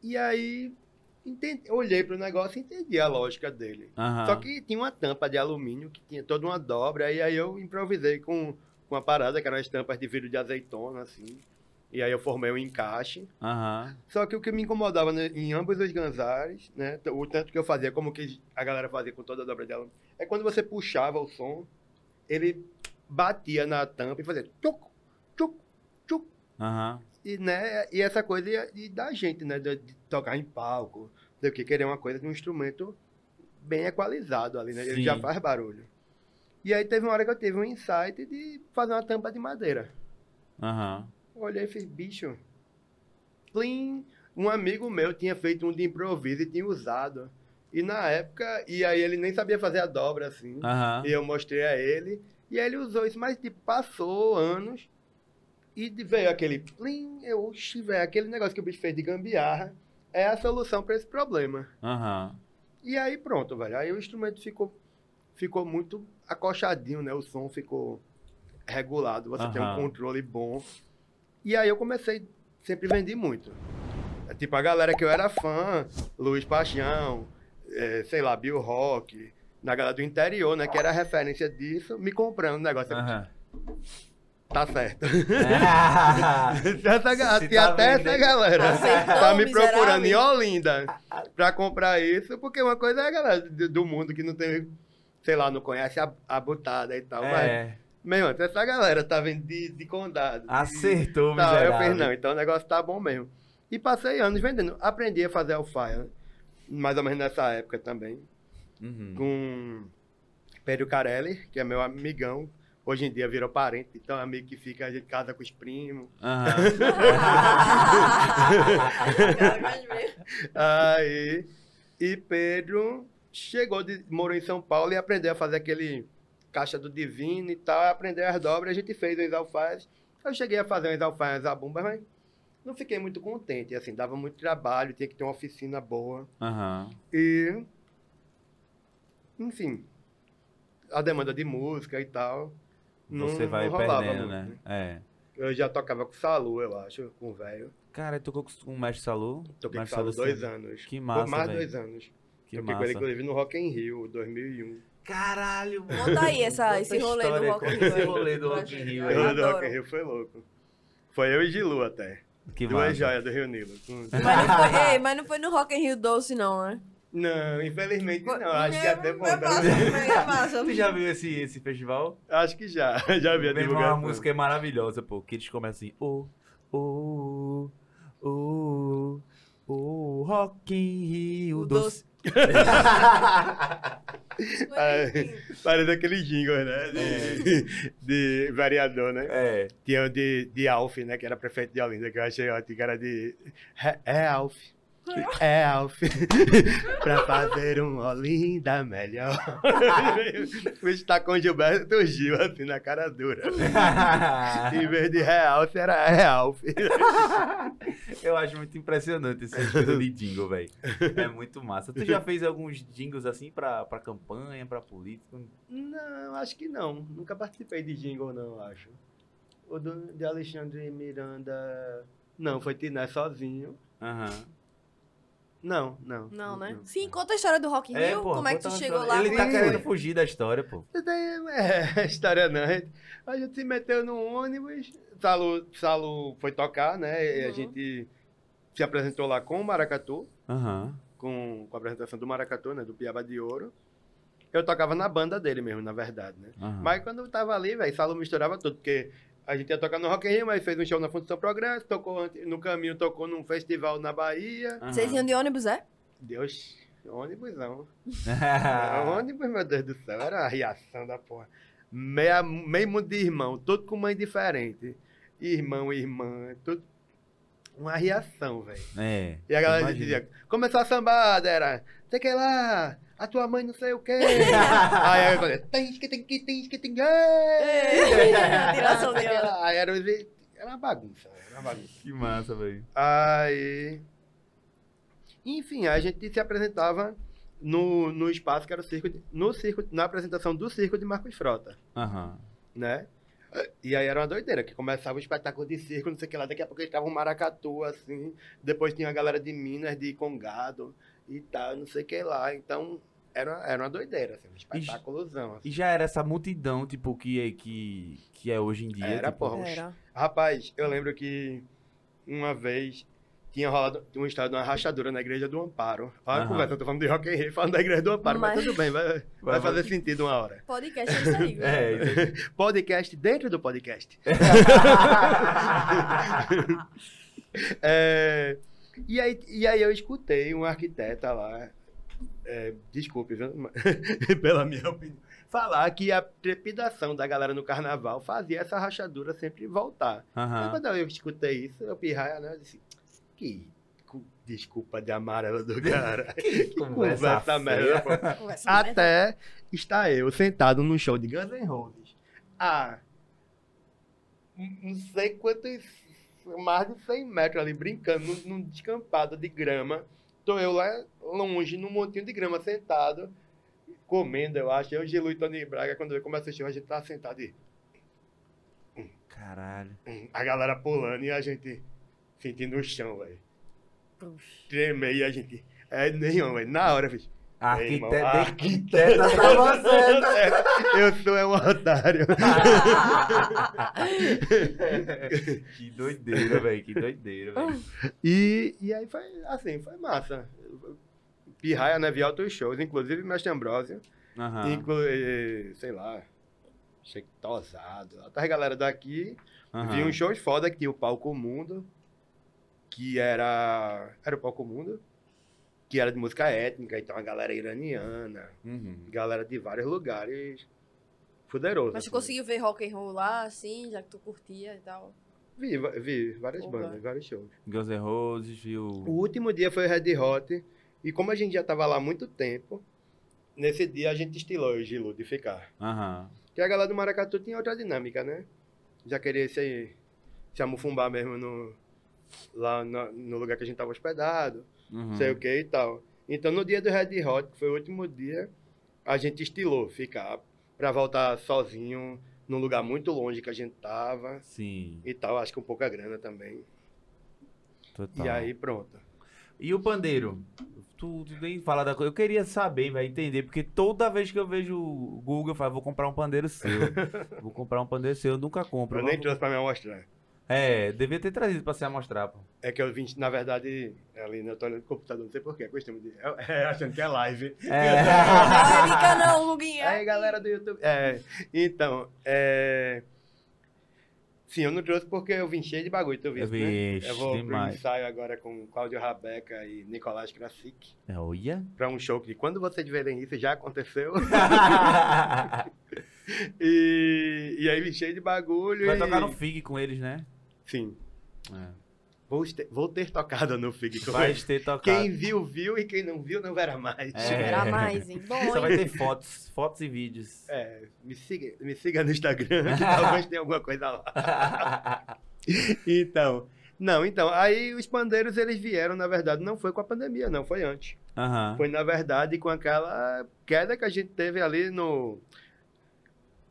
E aí, entendi, olhei para o negócio e entendi a lógica dele. Aham. Só que tinha uma tampa de alumínio que tinha toda uma dobra, e aí eu improvisei com, com uma parada, que eram as tampas de vidro de azeitona, assim. E aí eu formei um encaixe. Aham. Só que o que me incomodava né, em ambos os ganzares, né? O tanto que eu fazia, como que a galera fazia com toda a dobra dela, é quando você puxava o som, ele batia na tampa e fazia tchuc, tchuc, tchuc. Aham. E, né, e essa coisa ia- e da gente, né? De, de tocar em palco, do que querer uma coisa de um instrumento bem equalizado ali, né? Ele Sim. já faz barulho. E aí teve uma hora que eu tive um insight de fazer uma tampa de madeira. Aham. Olhei e fiz, bicho. Plim! Um amigo meu tinha feito um de improviso e tinha usado. E na época, e aí ele nem sabia fazer a dobra, assim. Aham. E eu mostrei a ele. E aí ele usou isso, mas tipo, passou anos. E veio aquele plim, eu, oxi, velho, aquele negócio que o bicho fez de gambiarra é a solução para esse problema. Aham. E aí pronto, velho. Aí o instrumento ficou, ficou muito acochadinho, né? O som ficou regulado, você tem um controle bom. E aí eu comecei, sempre vendi muito. É, Tipo, a galera que eu era fã, Luiz Paixão, é, sei lá, Bill Rock, na galera do interior, né? Que era referência disso, me comprando o negócio. Aham. Tá certo. Ah, Essa, Se tá até vendendo. essa galera Aceitou, tá me procurando em Olinda pra comprar isso, porque uma coisa é a galera do do mundo que não tem, sei lá, não conhece a, a butada e tal. Mas, é, meu irmão, essa galera tá vendo de, de condado. de- acertou, Tá, eu fiz, não, então o negócio tá bom mesmo. E passei anos vendendo. Aprendi a fazer alfaia, mais ou menos nessa época também, Uhum. com Pedro Carelli, que é meu amigão. Hoje em dia virou parente, então é amigo que fica, a gente casa com os primos. Aham. Aí, e Pedro chegou, de, morou em São Paulo e aprendeu a fazer aquele caixa do divino e tal, aprendeu as dobras, a gente fez os alfaias. Eu cheguei a fazer uns alfaias a bomba, mas não fiquei muito contente, assim, dava muito trabalho, tinha que ter uma oficina boa. Aham. E, enfim, a demanda de música e tal, não, Você vai não rolava perdendo, muito, né? É. Eu já tocava com o Salu, eu acho, com o velho. Cara, tocou com o Mestre Salu? Toquei com o Mestre Salu dois anos. Que Por massa, mais velho. dois anos. Que Toquei com ele, massa. inclusive, no Rock in Rio, 2001. Caralho, mano. Conta aí essa, Conta esse rolê do Rock in Rio. esse aí. rolê do Rock in Rio O rolê do Rock in Rio foi louco. Foi eu e Gilu até. Que Duas massa. joias do Rio Nilo. Mas não, foi, ei, mas não foi no Rock in Rio Doce, não, né? Não, infelizmente Foi- não. Acho que é, até bom. Tu já viu esse, esse festival? Acho que já. Já vi a Meu irmão, a divulgação. música é maravilhosa, pô. Que eles começam assim, ô, ô, ô, ô, Rock in Rio doce. Enfim. Parece aquele jingle, né? De, de vereador, né? É. Tinha o de, de Alf, né? Que era prefeito de Olinda, que eu achei ótimo. Que era de... É, é Alf. É Alf. pra fazer um Olinda melhor. o bicho tá com Gilberto Gil, assim, na cara dura. Em vez de Realf, era Realf. Eu acho muito impressionante esse estilo de jingle, velho. É muito massa. Tu já fez alguns jingles assim pra, pra campanha, pra política? Não, acho que não. Nunca participei de jingle, não, acho. O do, de Alexandre Miranda... Não, foi Tiné sozinho. Aham. Não, não. Não, né? Sim, conta a história do Rock in É, Rio. pô. como é que tu chegou história. lá? Ele tá é querendo fugir da história, pô. É história não. A gente- A gente se meteu num ônibus, Salo, Salo foi tocar, né? E a Uhum. gente se apresentou lá com o Maracatu, Aham. com, com a apresentação do Maracatu, né? Do Piaba de Ouro. Eu tocava na banda dele mesmo, na verdade, né? aham. Mas quando eu tava ali, velho, Salo misturava tudo, porque a gente ia tocar no Rock in Rio, mas fez um show na Fundação Progresso, tocou no caminho, tocou num festival na Bahia. Aham. Vocês iam de ônibus, é? Deus, ônibusão. É, ônibus, meu Deus do céu, era a reação da porra. Meia, meio mundo de irmão, todo com mãe diferente. Irmão, irmã, tudo. Uma reação, velho. É. E a galera imagina. dizia, começou a sambada, era, sei que lá, a tua mãe não sei o quê. Aí eu falei, tem que tem que tem que tem que. É. Aí era, era uma bagunça, era uma bagunça. Que massa, velho. Aí. Enfim, a gente se apresentava no, no espaço que era o circo, de- no circo, na apresentação do circo de Marcos Frota, Aham. né? E aí era uma doideira, que começava o espetáculo de circo, não sei o que lá, daqui a pouco estava um maracatu, assim, depois tinha a galera de Minas, de Congado e tal, não sei o que lá. Então, era, era uma doideira, assim, um espetáculozão. Assim. E já era essa multidão, tipo, que é, que, que é hoje em dia. Era, tipo, porra. Era. Rapaz, eu lembro que uma vez tinha rolado uma história de uma rachadura na igreja do Amparo. Olha a Aham. conversa, eu tô falando de Rock in Rio, falando da igreja do Amparo, mas, Mas- tudo bem, vai, vai, Vai, fazer vai. sentido uma hora. Podcast é isso aí. É, isso Podcast dentro do podcast. É, e, aí, e aí eu escutei um arquiteta lá, é, desculpe, viu, pela minha opinião, falar que a trepidação da galera no carnaval fazia essa rachadura sempre voltar. Aham. quando eu escutei isso, eu pirraia, né? Eu disse, que cu- desculpa de amarelo do cara. que conversa conversa merda. Até está eu sentado num show de Guns N' Roses. Ah, não sei quantos, mais de 100 metros ali, brincando num, num descampado de grama. Tô eu lá longe, num montinho de grama, sentado, comendo, eu acho. Eu, Gilu e Tony Braga, quando eu começo a show, a gente tá sentado e Caralho. hum, a galera pulando e a gente sentindo o chão, velho. Puxa. Tremer e a gente... É, nenhum, velho. Na hora, Arquiteto, irmão, arquiteta tá você. Eu sou um otário. que doideira, velho. Que doideira, velho. E, e aí foi assim, foi massa. Pirraia, né? Vi altos shows, inclusive Mestre Ambrosio, Aham. inclu eh, sei lá, achei que tosado. Até a galera daqui, aham. vi uns shows foda que tinha o Palco Mundo, que era. Era o Palco Mundo, que era de música étnica, então a galera iraniana, Uhum. galera de vários lugares. Fuderoso. Mas tu assim. conseguiu ver rock and roll lá, assim, já que tu curtia e tal? Vi, vi várias Opa. bandas, vários shows. Guns N' Roses, viu? O último dia foi Red Hot. E como a gente já tava lá há muito tempo, nesse dia a gente estilou o Gilu de ficar. Aham. Porque a galera do Maracatu tinha outra dinâmica, né? Já queria se, se amufumbar mesmo no, lá no, no lugar que a gente tava hospedado, Uhum. sei o que e tal. Então no dia do Red Hot, que foi o último dia, a gente estilou ficar pra voltar sozinho num lugar muito longe que a gente tava Sim, e tal. Acho que um pouca grana também. total. E aí pronto. E o pandeiro? Tu, tu nem fala da coisa. Eu queria saber, vai entender, porque toda vez que eu vejo o Google, eu falo, vou comprar um pandeiro seu. vou comprar um pandeiro seu, eu nunca compro. Eu nem trouxe pra me mostrar. É, devia ter trazido pra se amostrar, pô. É que eu vim, na verdade, ali, né, eu tô olhando no computador, não sei porquê, costume de. É, é, achando que é live. É. Não, fica não, Guguinha. Aí, galera do YouTube. É, então, é. Sim, eu não trouxe porque eu vim cheio de bagulho, tu viste, né? Eu vou pro demais. ensaio agora com Cláudio Rabeca e Nicolás Krasik É, Olha. pra um show que quando vocês verem isso já aconteceu. e, e aí vim cheio de bagulho. Vai e... tocar no FIG com eles, né? Sim. É. Vou ter, vou ter tocado no FIG Vai ter tocado. Quem viu, viu, e quem não viu, não verá mais. É. Era mais, hein? Bom, Só vai ter fotos, fotos e vídeos. É, me siga, me siga no Instagram, que talvez tenha alguma coisa lá. Então, não, então, aí os pandeiros eles vieram, na verdade, não foi com a pandemia, não, foi antes. Aham. Foi, na verdade, com aquela queda que a gente teve ali no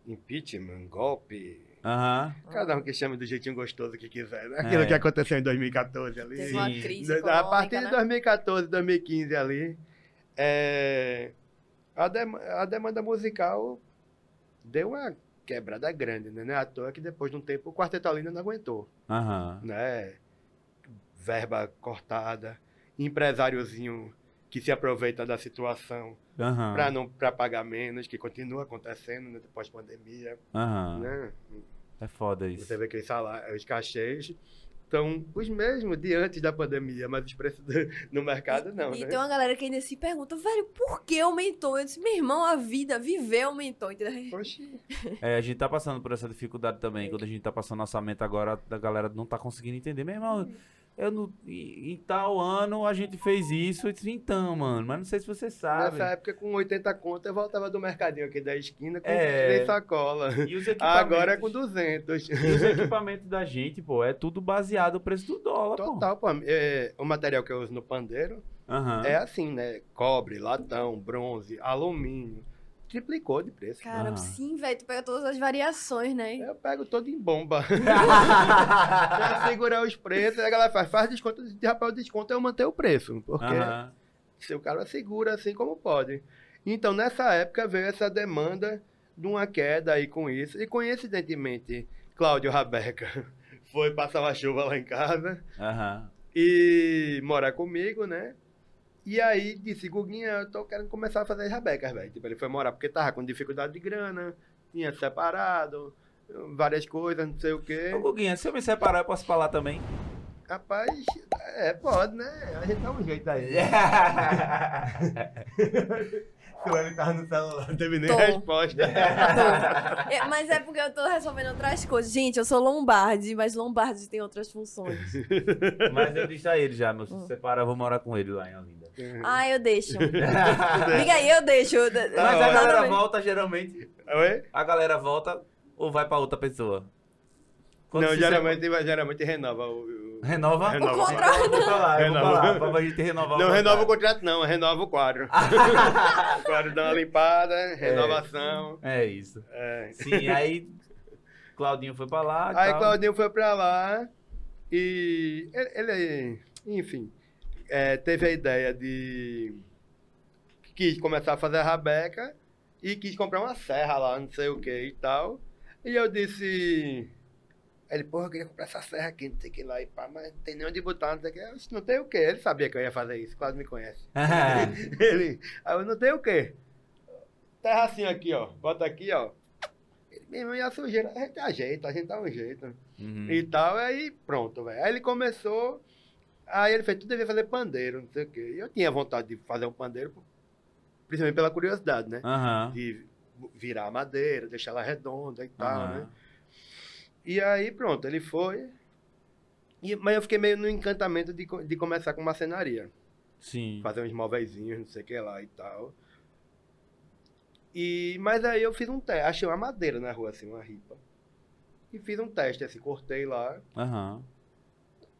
impeachment, golpe, Aham. cada um que chame do jeitinho gostoso que quiser, né? Aquilo É. que aconteceu em 2014 ali. Teve uma crise a partir de né? 2014, 2015 ali, é, a, dem- a demanda musical deu uma quebrada grande, né? É à toa que depois de um tempo o Quarteto Alina não aguentou, Aham. né? Verba cortada, empresáriozinho que se aproveita da situação Aham. para não para pagar menos, que continua acontecendo né, depois pandemia, Aham. né? É foda isso. Você vê que os salários, os cachês estão os mesmos de antes da pandemia, mas os preços do- no mercado não, E né? tem uma galera que ainda se pergunta, velho, por que aumentou? Eu disse, meu irmão, a vida, viver aumentou, entendeu? Oxi. É, a gente tá passando por essa dificuldade também. Quando a gente tá passando orçamento agora, a galera não tá conseguindo entender. Meu irmão, eu não, em, em tal ano a gente fez isso. Eu disse, então, mano, mas não sei se você sabe. Nessa época, com 80 conto, eu voltava do mercadinho aqui da esquina com É. três sacola. Os equipamentos, Agora é com 200. e os equipamentos da gente, pô, é tudo baseado no preço do dólar, pô. Total, pô. É, o material que eu uso no pandeiro Aham. é assim, né? Cobre, latão, bronze, alumínio. Triplicou de preço. Cara, Ah. sim, velho, tu pega todas as variações, né? Eu pego todo em bomba. pra segurar os preços, a galera faz, faz desconto, rapaz, o desconto é eu manter o preço. Porque Aham. se o cara segura assim como pode. Então, nessa época, veio essa demanda de uma queda aí com isso. E coincidentemente, Cláudio Rabeca foi passar uma chuva lá em casa Aham. e morar comigo, né? E aí disse, Guguinha, eu tô querendo começar a fazer as rabecas, velho. Tipo, ele foi morar porque tava com dificuldade de grana, tinha separado, várias coisas, não sei o quê. Ô, Guguinha, se eu me separar, eu posso falar também? Rapaz, é, pode, né? A gente dá um jeito aí. Se ele tava no celular, não teve nem Tô. resposta. É, mas é porque eu tô resolvendo outras coisas. Gente, eu sou Lombardi, mas Lombardi tem outras funções. Mas eu disse a ele já, meu. Se Hum. separa, eu vou morar com ele lá em Olinda. Ah, eu deixo. Liga aí, eu deixo. Mas Tá a ótimo. galera volta geralmente. Oi? A galera volta ou vai pra outra pessoa? Quando não, se geralmente, geralmente renova o. Renova? Renova. O contrato. Eu vou lá, eu vou Renova. lá, pra gente renovar Não o renova o contrato. não, renova o quadro. o quadro dá uma limpada, renovação. É isso. É. Sim, aí Claudinho foi pra lá. Aí tal. Claudinho foi pra lá e ele, ele, enfim, é, teve a ideia de. quis começar a fazer a rabeca e quis comprar uma serra lá, não sei o que e tal. E eu disse. Ele, porra, eu queria comprar essa serra aqui, não sei o que lá, e pá, mas não tem nem onde botar, não sei o que. Eu disse, não tem o quê? Ele sabia que eu ia fazer isso, quase me conhece. Ele, aí eu não tenho o quê? Terra assim aqui, ó. Bota aqui, ó. Ele, meu irmão, e a sujeira? A gente ajeita, a gente dá um jeito. Uhum. E tal, aí pronto, velho. Aí ele começou. Aí ele fez, tu devia fazer pandeiro, não sei o quê. E eu tinha vontade de fazer um pandeiro, principalmente pela curiosidade, né? Aham. De virar a madeira, deixar ela redonda e tal, aham. né? E aí, pronto, ele foi. E, mas eu fiquei meio no encantamento de, de começar com marcenaria Sim. fazer uns móveizinhos, não sei o que lá e tal. E, mas aí eu fiz um teste, achei uma madeira na rua, assim, uma ripa. E fiz um teste, assim, cortei lá Aham.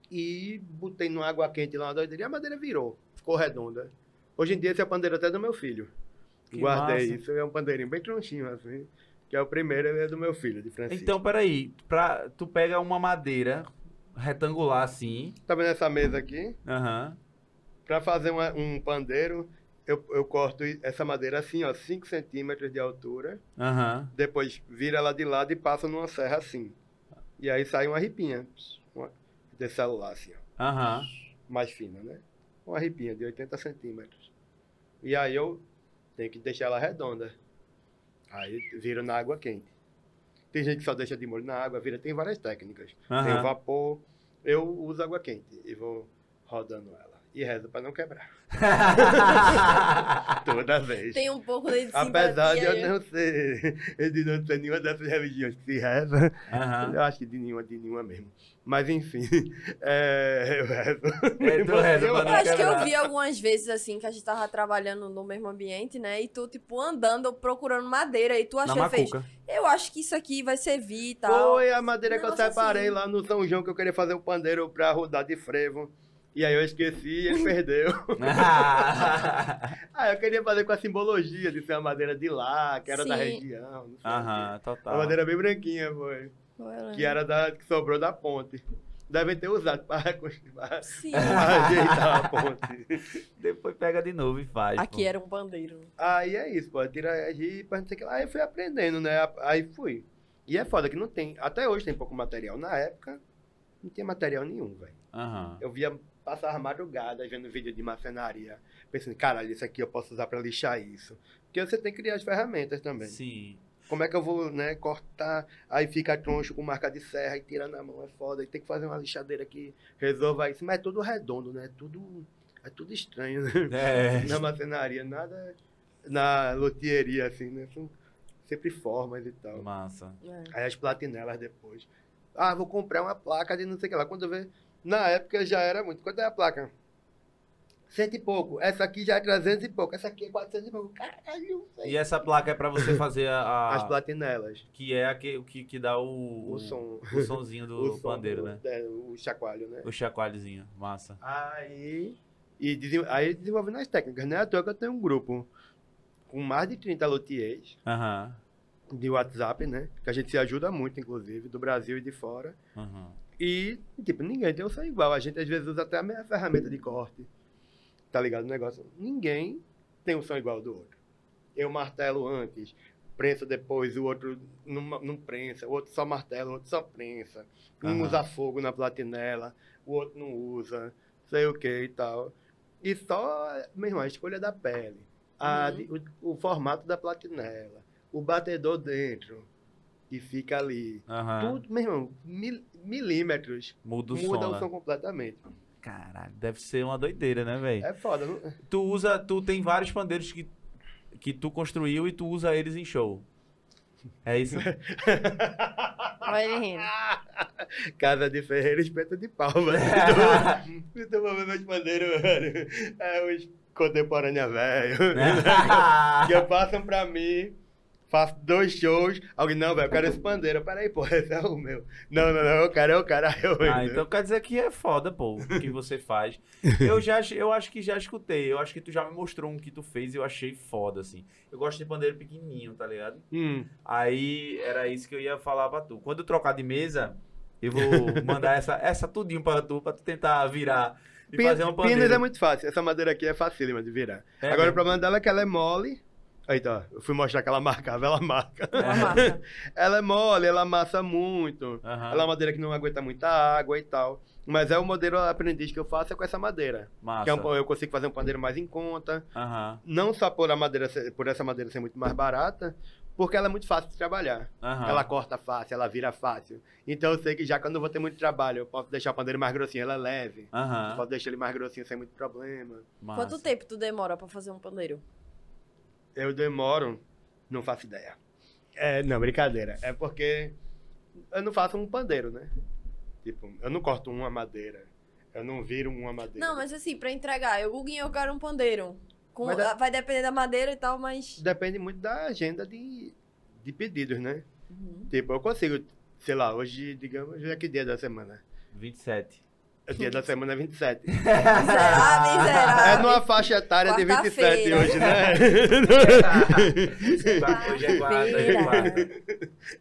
e botei numa água quente lá na doideira e a madeira virou, ficou redonda. Hoje em dia esse é o pandeiro até do meu filho. Que Guardei massa. isso, é um pandeirinho bem tronchinho, assim. Que é o primeiro, ele é do meu filho, de Francisco. Então, peraí. Pra, tu pega uma madeira retangular assim. Tá vendo essa mesa aqui? Aham. Para fazer uma- um pandeiro, eu, eu corto essa madeira assim, ó, 5 centímetros de altura. Aham. Depois vira ela de lado e passa numa serra assim. E aí sai uma ripinha. Uma, de celular assim, ó. Aham. Mais fina, né? Uma ripinha de 80 centímetros. E aí eu tenho que deixar ela redonda. Aí vira na água quente. Tem gente que só deixa de molho na água, vira, tem várias técnicas. Tem o vapor. Eu uso água quente e vou rodando ela. E rezo para não quebrar. Toda vez. Tem um pouco de Apesar de eu não ser, de não ser nenhuma dessas religiões que se reza, Aham. eu acho que de nenhuma, de nenhuma mesmo. Mas enfim, é, eu rezo. É, tu reza Eu- Eu acho que eu vi algumas vezes, assim, que a gente tava trabalhando no mesmo ambiente, né? E tu, tipo, andando, procurando madeira. E tu achou fez, eu acho que isso aqui vai servir e tal. Foi a madeira que eu separei sim. lá no São João, que eu queria fazer o pandeiro pra rodar de frevo. E aí eu esqueci e ele perdeu. Ah, eu queria fazer com a simbologia de ser uma madeira de lá, que era da Sim. região. Não sei o quê. Aham, total. Uma madeira bem branquinha, foi. Foi, Que era da, que sobrou da ponte. Devem ter usado para para Sim. ajeitar a ponte. Depois pega de novo e faz. Aqui pô. era um pandeiro. Aí é isso, pô. Tira a jipa, não sei o que lá. Aí eu fui aprendendo, né? Aí fui. E é foda que não tem. Até hoje tem pouco material. Na época, não tinha material nenhum, velho. Aham. Eu via passar madrugada vendo vídeo de marcenaria. Pensando, caralho, isso aqui eu posso usar pra lixar isso. Porque você tem que criar as ferramentas também. Sim. Como é que eu vou, né, cortar, aí fica troncho com marca de serra e tira na mão, é foda. E tem que fazer uma lixadeira que resolva isso. Mas é tudo redondo, né? Tudo, é tudo estranho, né? É. Na marcenaria, nada na loteria, assim, né? São sempre formas e tal. Massa. É. Aí as platinelas depois. Ah, vou comprar uma placa de não sei o que lá. Quando eu ver, na época já era muito. Quanto é a placa? Cento e pouco. Essa aqui já é 300 e pouco. Essa aqui é 400 e pouco. Caralho, velho. E essa placa é pra você fazer a. a- As platinelas. Que é aquele que, que dá o. O som. O sonzinho do O som pandeiro, do- né? é, o chacoalho, né? O chacoalhozinho. Massa. Aí, e desen- aí desenvolvendo as técnicas, né? À toa que eu tenho um grupo com mais de 30 luthiers Aham. de WhatsApp, né? Que a gente se ajuda muito, inclusive, do Brasil e de fora. Aham. E, tipo, ninguém tem um som igual. A gente às vezes usa até a mesma ferramenta de corte. Tá ligado o negócio? Ninguém tem um som igual do outro. Eu martelo antes, prensa depois, o outro não, não prensa, o outro só martela, o outro só prensa. Um Aham. usa fogo na platinela, o outro não usa, sei o que e tal. E só, meu irmão, a escolha da pele, a Uhum. o, o formato da platinela, o batedor dentro. e fica ali. Aham. Tudo, meu irmão, mil- milímetros. Muda o muda som. o né? som completamente. Caralho, deve ser uma doideira, né, velho? É foda, não? Tu usa, tu tem vários pandeiros que, que tu construiu e tu usa eles em show. É isso? Olha ele rindo. Casa de Ferreira, espeto de pau, velho. Então, vou ver meus pandeiros, velho. É os contemporâneos velho. que passam pra mim, faço dois shows. Alguém, não, velho, eu quero esse pandeiro. Peraí, pô, esse é o meu. Não, não, não, o cara é o cara. Eu, Ah, então quer dizer que é foda, pô, o que você faz. Eu já eu acho que já escutei. Eu acho que tu já me mostrou um que tu fez e eu achei foda, assim. Eu gosto de pandeiro pequenininho, tá ligado? Hum, Aí era isso que eu ia falar pra tu. Quando eu trocar de mesa, eu vou mandar essa, essa tudinho pra tu, pra tu tentar virar e fazer um pandeiro. Pinos é muito fácil. Essa madeira aqui é facílima de virar. É Agora, mesmo? o problema dela é que ela é mole. Aí, tá. Eu fui mostrar que ela marcava, ela marca. Uma marca. Ela é mole, ela amassa muito. Aham, Ela é uma madeira que não aguenta muita água e tal. Mas é o modelo aprendiz que eu faço é com essa madeira. Massa. Que é um- eu consigo fazer um pandeiro mais em conta. Aham, Não só por, a madeira ser- por essa madeira ser muito mais barata, porque ela é muito fácil de trabalhar. aham. Ela corta fácil, ela vira fácil. Então eu sei que já quando eu vou ter muito trabalho, eu posso deixar o pandeiro mais grossinho, ela é leve. Eu Aham. posso deixar ele mais grossinho sem muito problema. massa. Quanto tempo tu demora pra fazer um pandeiro? Eu demoro, não faço ideia. É, não, brincadeira. É porque eu não faço um pandeiro, né? Tipo, eu não corto uma madeira. Eu não viro uma madeira. Não, mas assim, pra entregar, eu, Guguinho, eu quero um pandeiro. Com- Mas é- Vai depender da madeira e tal, mas. Depende muito da agenda de, de pedidos, né? Uhum. Tipo, eu consigo, sei lá, hoje, digamos, hoje é que dia da semana? 27. O dia da semana é 27. Miserável, miserável. É numa faixa etária de 27 Quarta-feira. hoje, né? Hoje é quarta, hoje é quarta.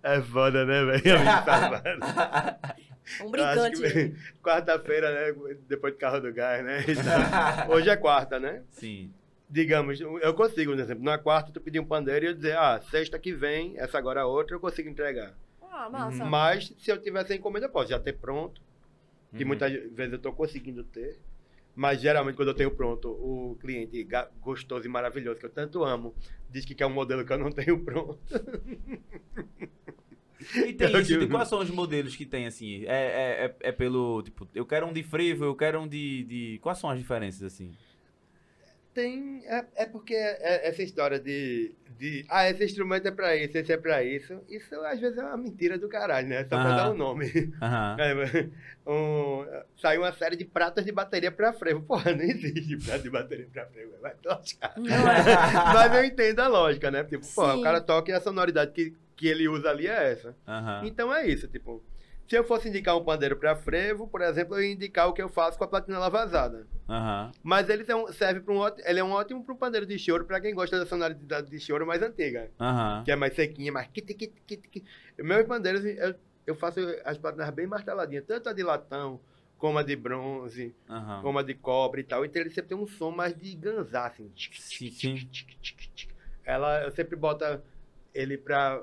É foda, né, velho? Tá Um brincante. que Quarta-feira, né? Depois do carro do gás, né? E tal. Hoje é quarta, né? Sim. Digamos, eu consigo, por exemplo, na quarta tu pedir um pandeiro e eu dizer, ah, sexta que vem, essa agora é outra, eu consigo entregar. Ah, massa. Mas se eu tivesse a encomenda, eu posso já ter pronto, que Uhum. muitas vezes eu tô conseguindo ter. Mas geralmente quando eu tenho pronto, o cliente gostoso e maravilhoso, que eu tanto amo, diz que quer um modelo que eu não tenho pronto. E tem Eu isso, de digo- quais são os modelos que tem, assim? É, é, é, é pelo, tipo, eu quero um de frevo, eu quero um de, de... Quais são as diferenças, assim? Tem. É, é porque é- essa história de, de. Ah, esse instrumento é pra isso, esse é pra isso. Isso às vezes é uma mentira do caralho, né? Só pra Aham. dar o nome. Aham. É, um, saiu uma série de pratas de bateria pra frevo. Porra, não existe prata de bateria pra frevo. Vai é. Mas eu entendo a lógica, né? Tipo, porra, o cara toca e a sonoridade que, que ele usa ali é essa. Aham. Então é isso, tipo. Se eu fosse indicar um pandeiro pra frevo, por exemplo, eu ia indicar o que eu faço com a platina vazada. Aham. Mas ele tem um- serve para um ótimo, ele é um ótimo para um pandeiro de choro para quem gosta da sonoridade de choro mais antiga, Aham. que é mais sequinha, mais kit, kit, kit, kit. Meus pandeiros eu, eu faço as platinas bem marteladinhas, tanto a de latão como a de bronze, Aham. como a de cobre e tal. Então ele sempre tem um som mais de ganzar assim. Sim, sim. Ela eu sempre bota ele para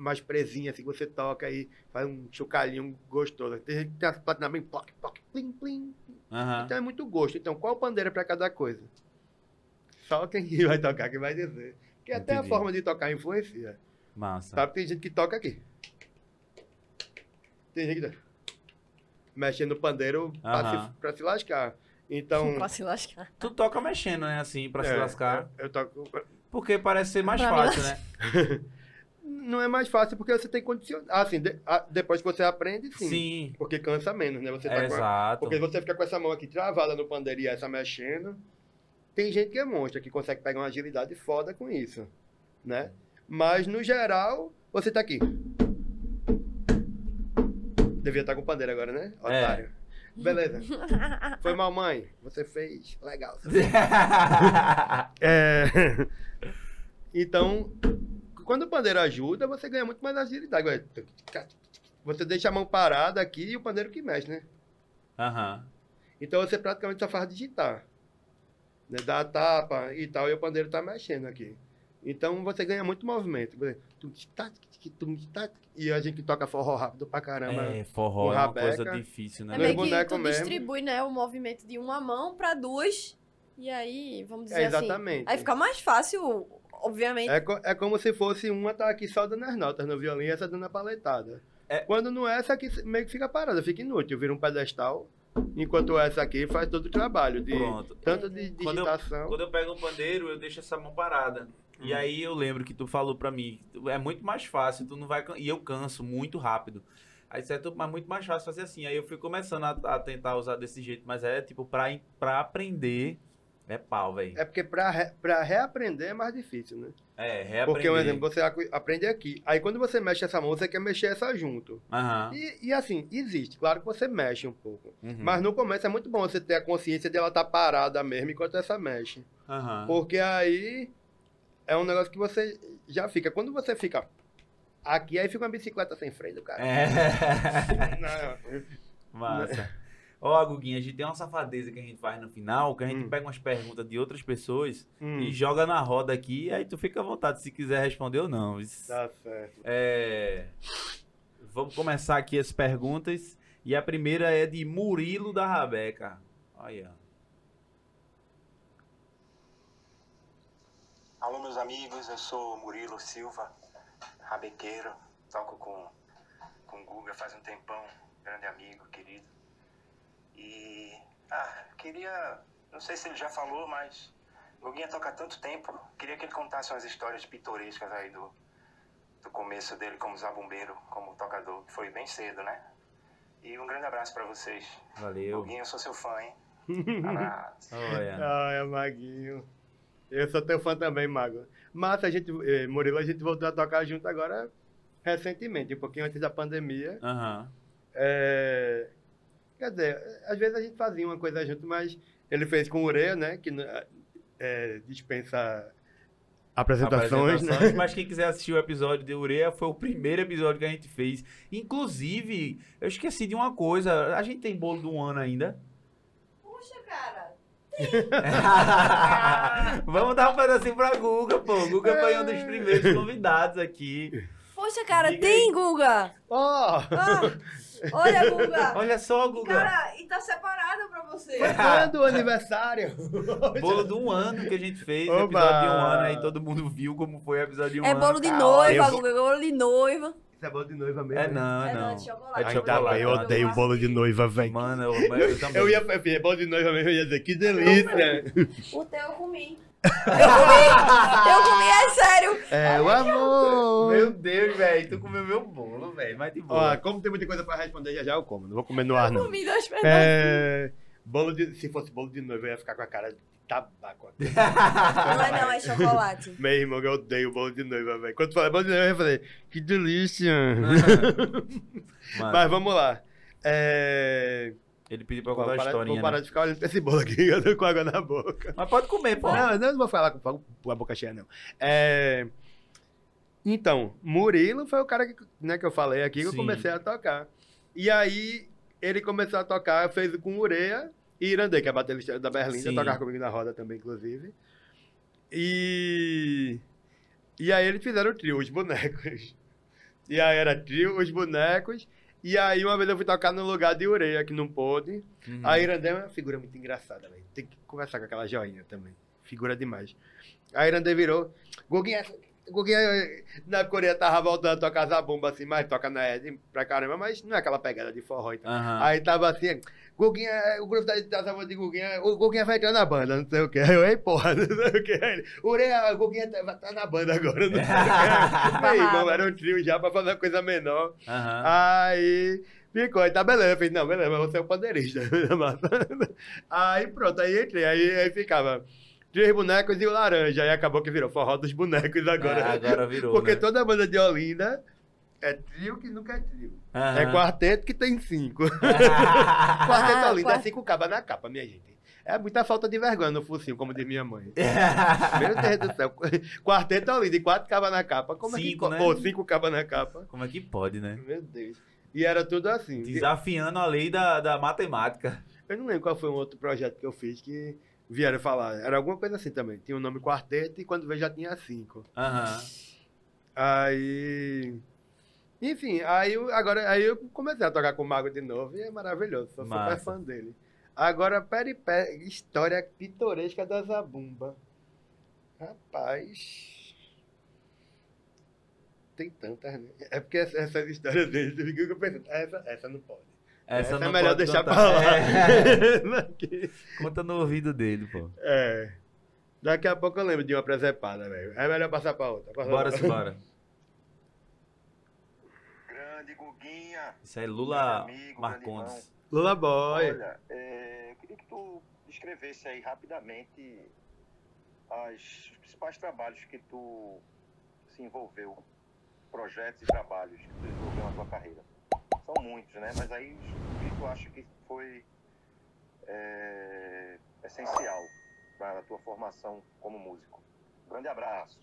mais presinha, assim, que você toca e faz um chocalhinho gostoso. Tem gente que tem as platinas bem ploc, ploc, plim, plim, Aham. então é muito gosto. Então, qual pandeiro para cada coisa? Só quem vai tocar que vai dizer. Que até a Entendi. forma de tocar influencia. Massa. Sabe? Tem gente que toca aqui. Tem gente que tá mexendo no pandeiro pra Aham. se, pra se lascar. Então. Pra se lascar. Tu toca mexendo, né, assim, pra se é, lascar. Eu, eu toco. Porque parece ser mais Pra fácil, né? Não é mais fácil porque você tem condicionar. Ah, assim, de- ah, depois que você aprende, sim. Sim. Porque cansa menos, né? Você tá com a- Exato. Porque você fica com essa mão aqui travada no pandeiro e essa mexendo. Tem gente que é monstro, que consegue pegar uma agilidade foda com isso, né? Mas, no geral, você tá aqui. Devia estar com o pandeiro agora, né? É. Otário. Beleza. Foi mal, mãe. Você fez. Legal. É... Então, quando o pandeiro ajuda, você ganha muito mais agilidade. Você deixa a mão parada aqui e o pandeiro que mexe, né? Aham. Então você praticamente só faz digitar. Né? Dá a tapa e tal, e o pandeiro tá mexendo aqui. Então você ganha muito movimento. E a gente que toca forró rápido pra caramba. É, forró é uma coisa difícil, É né? Meus meio que tu mesmo. distribui, né, o movimento de uma mão pra duas. E aí, vamos dizer É, assim. exatamente. Aí fica mais fácil obviamente. É, co- é como se fosse uma tá aqui só dando as notas no violino e essa dando a paletada. É. Quando não é, essa aqui meio que fica parada, fica inútil, vira um pedestal, enquanto essa aqui faz todo o trabalho, de, Pronto. tanto de Quando eu- digitação. Quando eu pego um pandeiro, eu deixo essa mão parada. E Uhum. aí eu lembro que tu falou pra mim, é muito mais fácil, tu não vai e eu canso muito rápido. Aí certo, mas muito mais fácil fazer assim. Aí eu fui começando a, a tentar usar desse jeito, mas é tipo pra, em- pra aprender é pau, velho. É porque pra, re- pra reaprender é mais difícil, né? É, reaprender. Porque, um exemplo, você aprende aqui. Aí quando você mexe essa mão, você quer mexer essa junto. Aham. E, e assim, existe. Claro que você mexe um pouco. Uhum. Mas no começo é muito bom você ter a consciência de ela estar parada mesmo enquanto essa mexe. Aham. Porque aí é um negócio que você já fica. Quando você fica aqui, aí fica uma bicicleta sem freio do cara. É. Não. Massa. Ó, Guguinha, a gente tem uma safadeza que a gente faz no final, que a gente Hum. pega umas perguntas de outras pessoas Hum, e joga na roda aqui, aí tu fica à vontade se quiser responder ou não. Isso- tá certo. É, Vamos começar aqui as perguntas. E a primeira é de Murilo da Rabeca. Olha. Alô, meus amigos, eu sou Murilo Silva, rabequeiro, toco com, com o Guga faz um tempão, grande amigo, querido. E, ah, queria, não sei se ele já falou, mas o Guguinha toca há tanto tempo, queria que ele contasse umas histórias pitorescas aí do, do começo dele como zabumbeiro, como tocador, que foi bem cedo, né? E um grande abraço pra vocês. Valeu. Guguinha, eu sou seu fã, hein? Olha. Ai, Maguinho. Eu sou teu fã também, Mago. Mas a gente, eh, Murilo, a gente voltou a tocar junto agora recentemente, um pouquinho antes da pandemia. Aham. É, Quer dizer, às vezes a gente fazia uma coisa junto, mas ele fez com o Ureia, né? Que é, dispensa apresentações, né? Apresentações, Mas quem quiser assistir o episódio de Ureia, foi o primeiro episódio que a gente fez. Inclusive, eu esqueci de uma coisa. A gente tem bolo do ano ainda. Puxa, cara. Vamos dar um pedacinho pra Guga, pô. Guga foi um dos primeiros convidados aqui. Poxa, cara, Diga tem, Guga. Ó! Ah, olha, Guga. Olha só, Guga. Cara, e tá separado pra você. Foi quando o aniversário? Bolo de um ano que a gente fez, Oba! episódio de um ano, aí todo mundo viu como foi o episódio de um É ano. bolo de Tá noiva, ótimo. Guga. é Bolo de noiva. Isso é bolo de noiva mesmo? É não, É é não, não. de chocolate. É de chocolate. bem, eu odeio bolo de noiva, velho. Mano, eu, eu também. Eu ia fazer bolo de noiva mesmo, eu ia dizer, que delícia! O teu eu comi. Eu comi. Eu comi, é sério. É o amor! Meu Deus, velho, tu comeu meu bolo, velho, mas de boa. Ó, como tem muita coisa pra responder, já já eu como. Não vou comer no ar, Eu não. comi dois pedaços. É, bolo de, se fosse bolo de noiva, eu ia ficar com a cara de tabaco. aqui. Não é não, é chocolate. Meu irmão, eu odeio bolo de noiva, velho. Quando tu fala bolo de noiva, eu falei, que delícia. Mas vamos lá. É... ele pediu pra eu contar a parar, historinha. vou parar né? de ficar olhando esse bolo aqui, eu tô com água na boca. Mas pode comer, pô. Não, não vou falar com, a boca cheia, não. É... Então, Murilo foi o cara que, né, que eu falei aqui que eu Sim. comecei a tocar. E aí, ele começou a tocar, fez com Ureia e Irandê, que é a baterista da Berlinda, tocava comigo na roda também, inclusive. E... E aí eles fizeram o trio, os bonecos. E aí era trio, os bonecos. E aí uma vez eu fui tocar no lugar de Ureia, que não pôde. Uhum. A Irandê é uma figura muito engraçada, velho. Tem que conversar com aquela joinha também. Figura demais. A Irandê virou. Guguinha, Guguinha na Coreia tava voltando a tocar zabumba assim, mas toca na Ed pra caramba, mas não é aquela pegada de forró e tal. Aham. Aí tava assim, Guguinha, o grupo da, da zabumba de Guguinha, o Guguinha vai entrar na banda, não sei o que. Aí eu, ei, porra, não sei o que. Aí ele, Ureia, o Guguinha tá, tá na banda agora, não sei o que. Meu irmão, era um trio já pra fazer uma coisa menor. Aí ficou, aí tá beleza. Eu falei, não, beleza, mas você é o pandeirista. aí pronto, aí entrei, aí, aí ficava três bonecos e o laranja. Aí acabou que virou forró dos bonecos agora. Ah, agora virou, Porque né? toda banda de Olinda é trio que nunca é trio. Aham. É quarteto que tem cinco. quarteto Ah, Olinda é quar- cinco cabas na capa, minha gente. É muita falta de vergonha no focinho, como diz minha mãe. Meu Deus do céu. Quarteto Olinda e quatro cabas na capa. Como é que Cinco, né? Ou cinco cabas na capa. Como é que pode, né? Meu Deus. E era tudo assim. Desafiando a lei da, da matemática. Eu não lembro qual foi um outro projeto que eu fiz que vieram falar. Era alguma coisa assim também. Tinha o nome quarteto e quando veio já tinha cinco. Aham. Aí. Enfim, aí eu, agora aí eu comecei a tocar com o Mago de novo e é maravilhoso. Sou Massa. super fã dele. Agora, peripé, história pitoresca da Zabumba. Rapaz. tem tantas, né? É porque essa- essas histórias dele, fica pensando, essa, essa não pode. Essa, Essa, é melhor deixar contar. pra lá. É, conta no ouvido dele, pô. É. Daqui a pouco eu lembro de uma presepada, velho. É melhor passar pra outra. Bora, pra- simbora. Grande Guguinha. Isso aí, Lula Meu amigo, Marcondes. Lula Boy. Olha, é, eu queria que tu descrevesse aí rapidamente as, os principais trabalhos que tu se envolveu, projetos e trabalhos que tu desenvolveu na tua carreira. São muitos, né? Mas aí o que tu acha que foi é, essencial para a tua formação como músico? Grande abraço.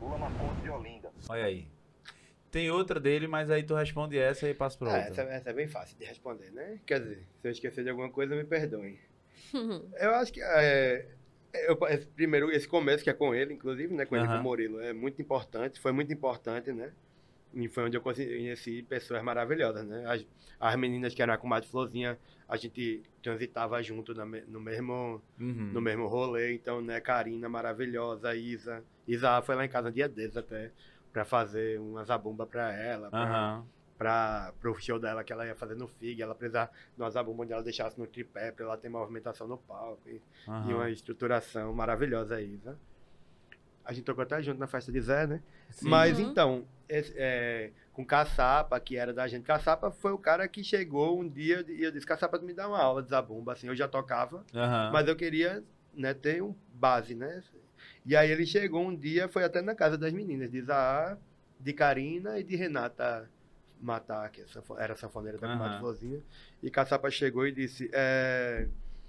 Lula Marcondes de Olinda. Olha aí. Tem outra dele, mas aí tu responde essa e passa pra Ah, outra. essa, essa é bem fácil de responder, né? Quer dizer, se eu esquecer de alguma coisa, me perdoem. Eu acho que é, eu, esse primeiro esse começo que é com ele, inclusive, né, com ele e com o Murilo, é muito importante, foi muito importante, né? E foi onde eu conheci pessoas maravilhosas, né? As, as meninas que eram a comadre Florzinha, a gente transitava junto na no mesmo Uhum. no mesmo rolê, então, né, Karina maravilhosa, Isa, Isa foi lá em casa um dia desses até pra fazer uma zabumba pra ela, pra, Aham. pra, pro show dela que ela ia fazer no FIG, ela precisava de uma zabumba onde ela deixasse no tripé pra ela ter movimentação no palco e, e aham. uma estruturação maravilhosa, Isa. A gente tocou até junto na festa de Zé, né? Sim. Mas Uhum. então, esse, é, com Caçapa, que era da gente, Caçapa foi o cara que chegou um dia e eu disse, Caçapa, me dá uma aula de zabumba, assim, eu já tocava, mas eu queria né, ter um base, né? E aí ele chegou um dia, foi até na casa das meninas, de Isaá, de Karina e de Renata Matar, que é era sanfoneira da comadre Florzinha. E Caçapa chegou e disse, é,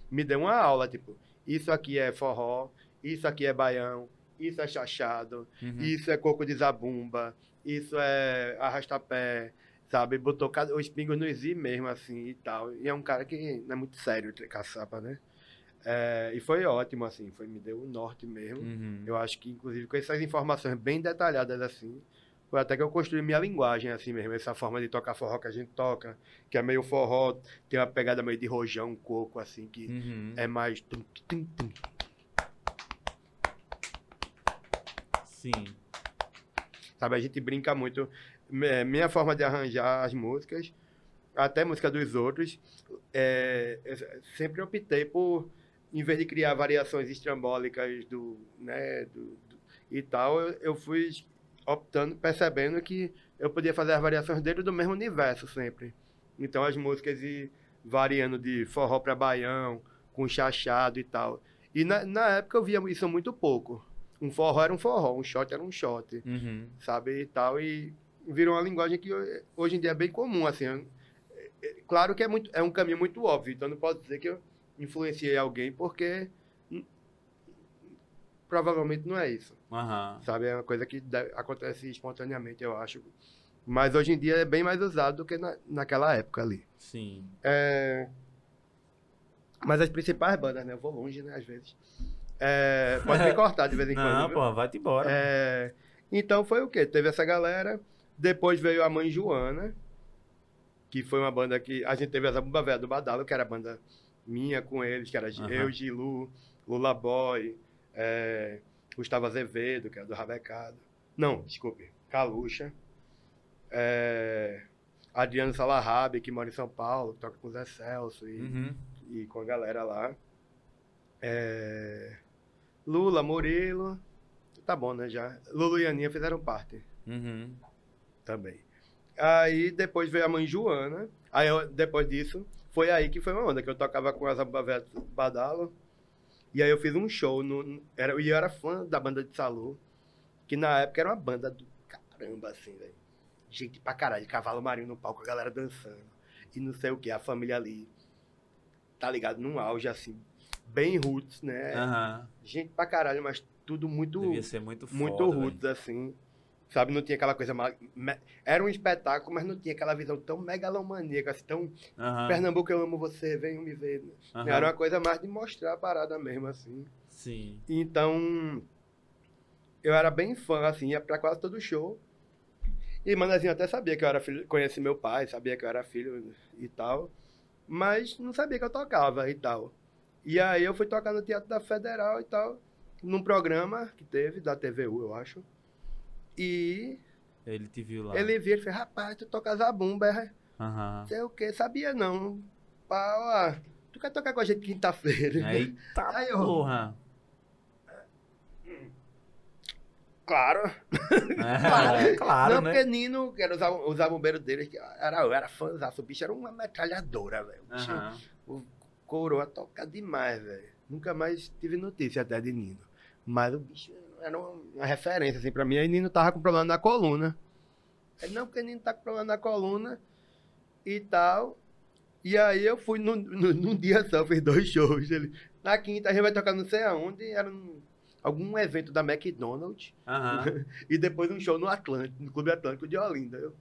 me deu uma aula, tipo, isso aqui é forró, isso aqui é baião, isso é chachado, Uhum. isso é coco de zabumba, isso é arrastapé, sabe? Botou os pingos no Zi mesmo, assim, e tal. E é um cara que não é muito sério, caçapa, né? É, e foi ótimo, assim, foi, me deu o norte mesmo. Uhum. Eu acho que, inclusive, com essas informações bem detalhadas, assim, foi até que eu construí minha linguagem, assim mesmo, essa forma de tocar forró que a gente toca, que é meio forró, tem uma pegada meio de rojão, coco, assim, que Uhum. é mais... Sim. Sabe, a gente brinca muito. Me- Minha forma de arranjar as músicas, até música dos outros, é, sempre optei por, em vez de criar variações estrambólicas do, né, do, do- e tal, eu, eu fui optando, percebendo que eu podia fazer as variações dentro do mesmo universo sempre. Então as músicas e variando de forró para baião, com chachado e tal. E na, na época eu via isso muito pouco. Um forró era um forró, um shot era um shot Uhum. sabe, e tal, e virou uma linguagem que ho- hoje em dia é bem comum, assim, é- é- claro que é, muito, é um caminho muito óbvio, então não posso dizer que eu influenciei alguém, porque provavelmente não é isso, Aham. sabe, é uma coisa que acontece espontaneamente, eu acho, mas hoje em dia é bem mais usado do que na, naquela época ali. Sim. É, Mas as principais bandas, né, eu vou longe, né, às vezes, É, pode me cortar de vez em quando, Não, viu? pô, vai-te embora. É, então foi o quê? Teve essa galera, depois veio a Mãe Joana, que foi uma banda que a gente teve essa Bumba Velha do Badalo, que era a banda minha com eles, que era Aham. eu, Gilu, Lula Boy, é, Gustavo Azevedo, que era do Rabecado. Não, desculpe, Calucha. É, Adriano Salahab, que mora em São Paulo, toca com o Zé Celso e, Uhum. e com a galera lá. É, Lula, Murilo. Tá bom, né? Já. Lula e Aninha fizeram parte Uhum. também. Aí depois veio a mãe Joana. Aí eu- depois disso, foi aí que foi uma onda, que eu tocava com as Abavete Badalo. E aí eu fiz um show. No, era, e eu era fã da banda de Salu, que na época era uma banda do caramba, assim, velho. Gente pra caralho, cavalo marinho no palco, a galera dançando. E não sei o que, a família ali. Tá ligado? Num auge, assim, bem roots, né? Aham. Gente pra caralho, mas tudo muito Devia ser muito foda. muito roots, assim. Sabe, não tinha aquela coisa. Era um espetáculo, mas não tinha aquela visão tão megalomaníaca, assim, tão. Pernambuco, eu amo você, venham me ver. Era uma coisa mais de mostrar a parada mesmo, assim. Sim. Então. Eu era bem fã, assim, ia pra quase todo show. E Manazinho até sabia que eu era filho, conheci meu pai, sabia que eu era filho e tal. Mas não sabia que eu tocava e tal. E aí eu fui tocar no Teatro da Federal e tal, num programa que teve, da TVU, eu acho. E Ele te viu lá. Ele viu e fez, rapaz, tu toca zabumba, é? Aham. Sei o quê, sabia não. Ó, tu quer tocar com a gente quinta-feira? Eita Aí eu- porra. Claro. É, claro, não, né? porque Nino, que era os, ab- os abumbeiros dele, que era, eu era fãzão, o bicho era uma metralhadora, velho. O bicho Aham. coroa toca demais, velho. Nunca mais tive notícia até de Nino. Mas o bicho era uma, referência, assim, pra mim. Aí Nino tava com problema na coluna. Ele, não, porque Nino tá com problema na coluna e tal. E aí eu fui num, num, num dia só, fiz dois shows. Ele, na quinta a gente vai tocar não sei aonde, era um- algum evento da McDonald's. Aham. E depois um show no Atlântico, no Clube Atlântico de Olinda. Eu,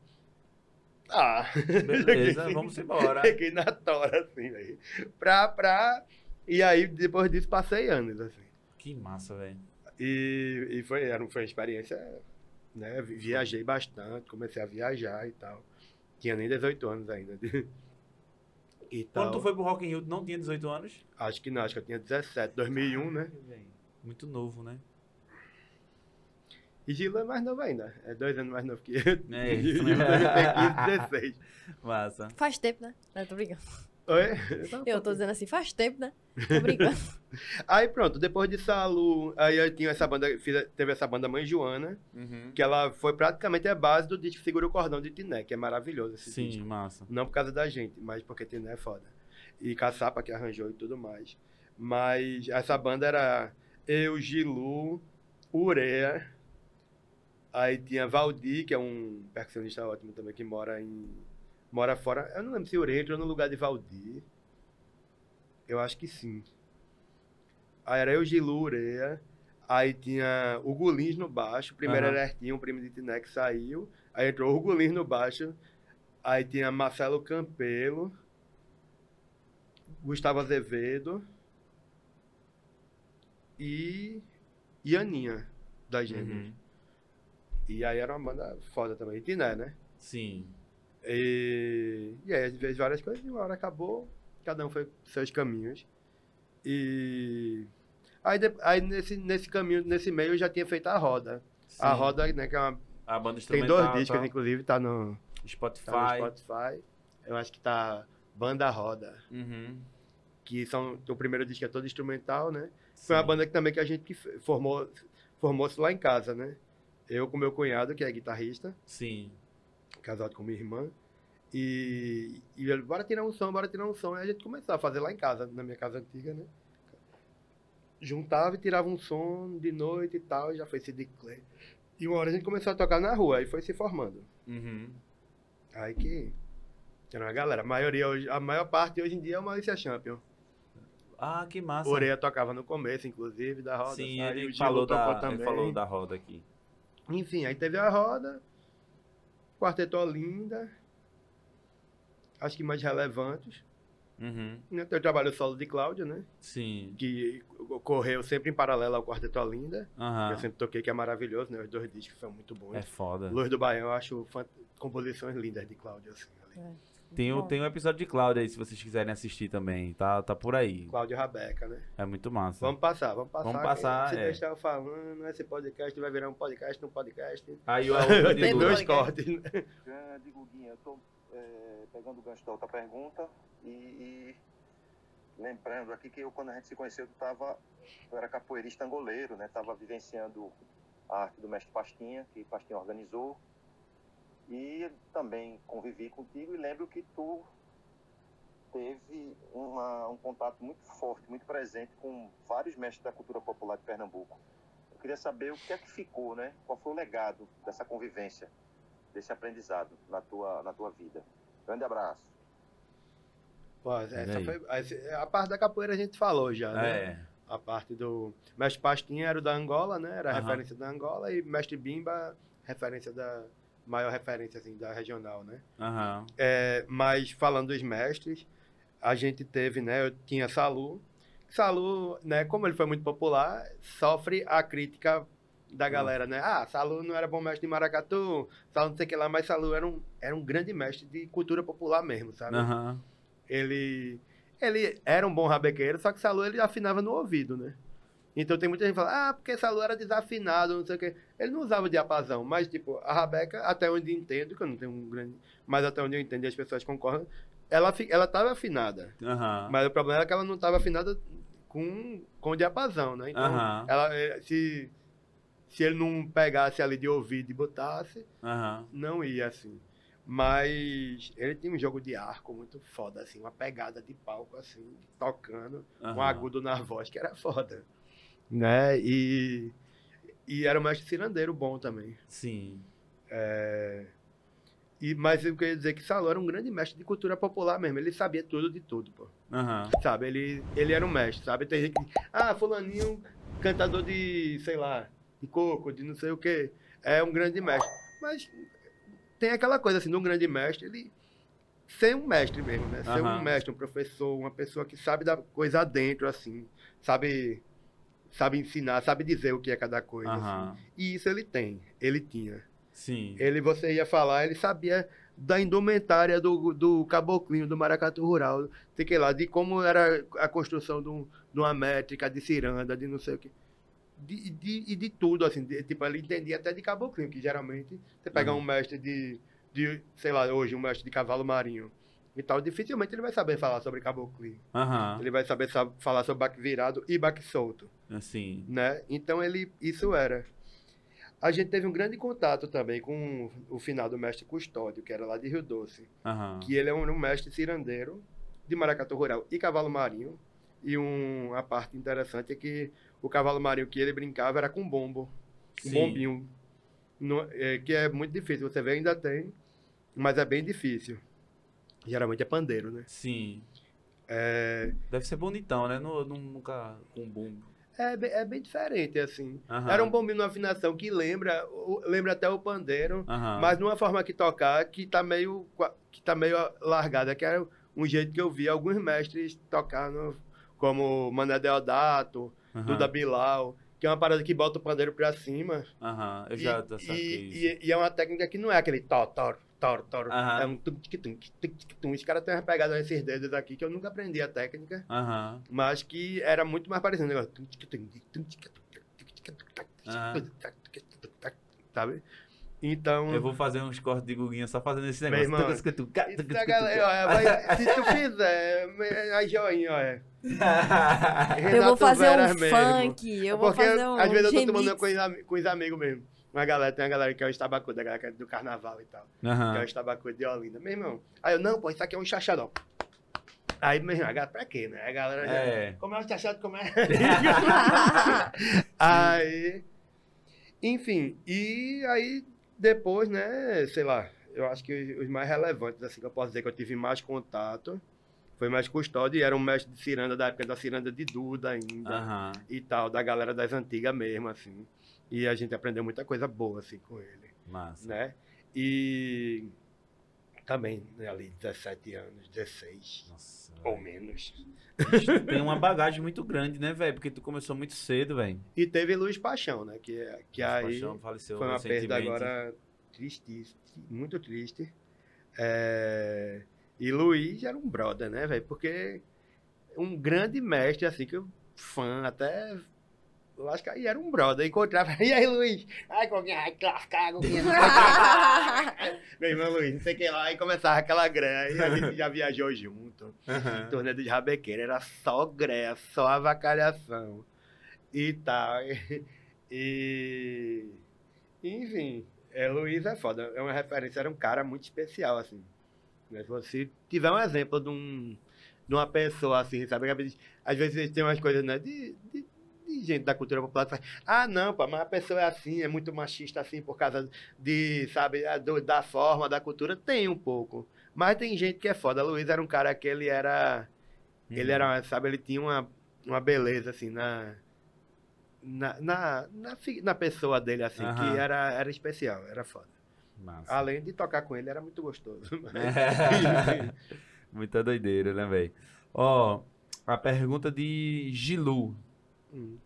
ah, Beleza, vamos embora. Peguei na tora, assim, velho. Pra, pra... E aí, depois disso, passei anos, assim. Que massa, velho. E, e foi, era, foi uma experiência, né? Vi- Viajei bastante, comecei a viajar e tal. Tinha nem 18 anos ainda. E tal. Quando tu foi pro Rock in Rio, tu não tinha 18 anos? Acho que não, acho que eu tinha 17, 2001, né? Caralho, velho. Muito novo, né? E Gilo é mais novo ainda. É dois anos mais novo que eu. É isso, né? 15, 16. Massa. Faz tempo, né? Não, tô brincando. Oi? Eu tô dizendo assim, faz tempo, né? Tô brincando. Aí pronto, depois de Salu, aí eu tinha essa banda, fiz- teve essa banda Mãe Joana, Uhum. que ela foi praticamente a base do disco Segura o Cordão de Tiné, que é maravilhoso esse Sim, disco. massa. Não por causa da gente, mas porque Tiné é foda. E Caçapa que arranjou e tudo mais. Mas essa banda era eu, Gilu, Urea, aí tinha Valdir, que é um percussionista ótimo também, que mora em... Mora fora, eu não lembro se Urea entrou no lugar de Valdir. Eu acho que sim. Aí era eu, Gilu, Urea. Aí tinha o Gulins no baixo. Primeiro Aham. era Ertinho, um primo de Tiné que saiu. Aí entrou o Gulins no baixo. Aí tinha Marcelo Campelo. Gustavo Azevedo. E. E Aninha, da Gêmeos. Uhum. E aí era uma banda foda também. E Tiné, né? Sim. E, e aí a gente fez várias coisas e uma hora acabou, cada um foi pros seus caminhos. E aí, aí nesse, nesse caminho, nesse meio eu já tinha feito a roda. A Sim. roda, né, que é uma, A banda tem instrumental. dois discos, tá? inclusive, tá no, Spotify. tá no Spotify. Eu acho que tá Banda Roda, Uhum. que são, o primeiro disco é todo instrumental, né? Sim. Foi uma banda que também que a gente formou, formou-se lá em casa, né? Eu com meu cunhado, que é guitarrista, Sim. Casado com minha irmã. E, e ele, bora tirar um som, bora tirar um som. Aí a gente começou a fazer lá em casa, na minha casa antiga, né? Juntava e tirava um som de noite e tal, e já foi CD Clay. E uma hora a gente começou a tocar na rua, aí foi se formando. Uhum. Aí que. Era uma galera. A maioria hoje, a maior parte hoje em dia é o Maurícia Champion. Ah, que massa. Oreia tocava no começo, inclusive, da roda. Sim, Aí ele falou, da, ele falou da roda aqui. Enfim, aí teve a roda, Quarteto Olinda, acho que mais relevantes. Uhum. Né, Tem o trabalho solo de Cláudia, né? Sim. Que ocorreu sempre em paralelo ao Quarteto Olinda. que Aham. Eu sempre toquei, que é maravilhoso, né? Os dois discos são muito bons. É foda. Luz do Baião, eu acho fan- composições lindas de Cláudia, assim. ali. Tem, Bom. tem um episódio de Cláudia aí, se vocês quiserem assistir também. Tá, tá por aí. Cláudia Rabeca, né? É muito massa. Vamos passar, vamos passar. Vamos passar, Se é. deixar eu falando, esse podcast vai virar um podcast no podcast. Aí o a Tem Tem dois cortes, né? Grande Guguinha, eu tô é, pegando o gancho da outra pergunta e, e lembrando aqui que eu, quando a gente se conheceu, tu tava, eu era capoeirista angoleiro, né? Tava vivenciando a arte do mestre Pastinha, que Pastinha organizou. E também convivi contigo e lembro que tu teve uma- um contato muito forte, muito presente com vários mestres da cultura popular de Pernambuco. Eu queria saber o que é que ficou, né? Qual foi o legado dessa convivência? desse aprendizado na tua, na tua vida. Grande abraço. Pô, essa foi, essa- a parte da capoeira a gente falou já, né? É. A parte do. Mestre Pastinha era o da Angola, né? Era a Aham. referência da Angola e Mestre Bimba, referência da. Maior referência, assim, da regional, né? Aham. É, mas falando dos mestres, a gente teve, né? Eu tinha Salu. Salu, né? Como ele foi muito popular, sofre a crítica da galera, né? Ah, Salu não era bom mestre de maracatu, Salu não sei o que lá, mas Salu era um, era um grande mestre de cultura popular mesmo, sabe? Aham. Ele, ele era um bom rabequeiro, só que Salu ele afinava no ouvido, né? Então tem muita gente que fala, ah, porque Salu era desafinado, não sei o quê. Ele não usava diapasão, mas, tipo, a Rabeca, até onde entendo, que eu não tenho um grande. Mas até onde eu entendo e as pessoas concordam, ela, ela tava afinada. Mas o problema era que ela não estava afinada com, com diapasão, né? Então, ela, eh, se, se ele não pegasse ali de ouvido e botasse, não ia assim. Mas ele tinha um jogo de arco muito foda, assim, uma pegada de palco, assim, tocando, um agudo na voz, que era foda. Né? E, e era um mestre cirandeiro bom também. Sim. E, mas eu queria dizer que Salô era um grande mestre de cultura popular mesmo. Ele sabia tudo de tudo, pô. Aham. Sabe? Ele, ele era um mestre, sabe? Tem gente que. Ah, fulaninho, cantador de, sei lá, de coco, de não sei o quê. É um grande mestre. Mas tem aquela coisa assim, de um grande mestre, ele ser um mestre mesmo, né? Ser Aham. um mestre, um professor, uma pessoa que sabe da coisa dentro, assim. Sabe, sabe ensinar, sabe dizer o que é cada coisa. Aham. assim. E isso ele tem, ele tinha. Sim. Ele, você ia falar, ele sabia da indumentária do, do caboclinho, do maracatu rural, sei que lá, de como era a construção de, um- de uma métrica, de ciranda, de não sei o que. De, de, e de tudo, assim, de- tipo, ele entendia até de caboclinho, que geralmente você pega Uhum. um mestre de, de, sei lá, hoje, um mestre de cavalo marinho e tal, dificilmente ele vai saber falar sobre caboclinho. Aham. Ele vai saber sa- falar sobre baque virado e baque solto Assim. né? Então ele isso era. A gente teve um grande contato também com o final do mestre Custódio, que era lá de Rio Doce, Aham. que ele é um, um mestre cirandeiro de maracatu rural e cavalo marinho. E um, a parte interessante é que o cavalo marinho que ele brincava era com bombo, um bombinho, No- é, que é muito difícil. Você vê ainda tem, mas é bem difícil. Geralmente é pandeiro, né? Sim. É, Deve ser bonitão, né? Nu- nu- nunca com bumbo. É, bem, é bem diferente, assim. Aham. Era um bombinho numa afinação que lembra, lembra até o pandeiro, Aham. mas numa forma que tocar que tá meio que tá meio largada, que era um jeito que eu vi alguns mestres tocando, como Mané Deodato, Aham. Duda Bilal, que é uma parada que bota o pandeiro pra cima. Aham. Eu E- já e, isso. e, e é uma técnica que não é aquele tó, tó, tó. Aham. É um tum, tic, tum, tic, tic, tum. Os caras têm umas pegadas nesses dedos aqui que eu nunca aprendi a técnica, mas que era muito mais parecido. negócio. Tum, tic, tum, tum, tic, tum, Sabe? Então. Eu vou fazer uns cortes de guguinha só fazendo esse negócio. irmão, tuca, galera, ó, vai- se tu fizer, me- a joinha, é. Eu vou fazer um mesmo. funk, eu vou Porque fazer um às vezes eu tô tomando com os, com os amigos mesmo. Uma galera, tem uma galera que é o estabacu, da galera que é do carnaval e tal. Que é o Aham. estabacu de Olinda. Meu irmão, aí eu, não, pô, isso aqui é um chachadão. Aí, meu irmão, a galera, pra quê, né? A galera já, É. como é um chachado, como é? aí, enfim, e aí depois, né, sei lá, eu acho que os, mais relevantes, assim, que eu posso dizer que eu tive mais contato, foi mais custódio e era um mestre de ciranda da época da ciranda de Duda ainda Aham. e tal, da galera das antigas mesmo, assim. E a gente aprendeu muita coisa boa, assim, com ele, Massa. né? E também, né, ali, 17 anos, 16, Nossa. ou menos. Bicho, tem uma bagagem muito grande, né, velho? Porque tu começou muito cedo, velho. E teve Luiz Paixão, né? Que, que aí Paixão faleceu foi uma perda agora triste, muito triste. É, E Luiz era um brother, né, velho? Porque um grande mestre, assim, que eu fã, até. Eu acho que aí era um brother. Encontrava. E aí, Luiz? Ai, Coquinha, ai, que lascar, Coquinha. Meu irmão Luiz, não sei o que lá. Aí começava aquela greia. E a gente já viajou junto. Aham. Torneio de Rabequeira era só greia, só avacalhação e tal. E. Enfim, é, Luiz é foda. É uma referência, era um cara muito especial, assim. Né, Se você tiver um exemplo de, um, de uma pessoa assim, sabe? Às vezes tem umas coisas, né? De, de, de gente da cultura popular que ah, não, pá, mas a pessoa é assim, é muito machista assim por causa de, sabe, da forma, da cultura. Tem um pouco. Mas tem gente que é foda. Luiz era um cara que ele era. Ele era, sabe, ele tinha uma, uma beleza, assim, na. Na, na, na, na pessoa dele, assim, que era, era especial, era foda. Massa. Além de tocar com ele, era muito gostoso. Muita doideira, né, velho? Ó, a pergunta de Gilu. Hum.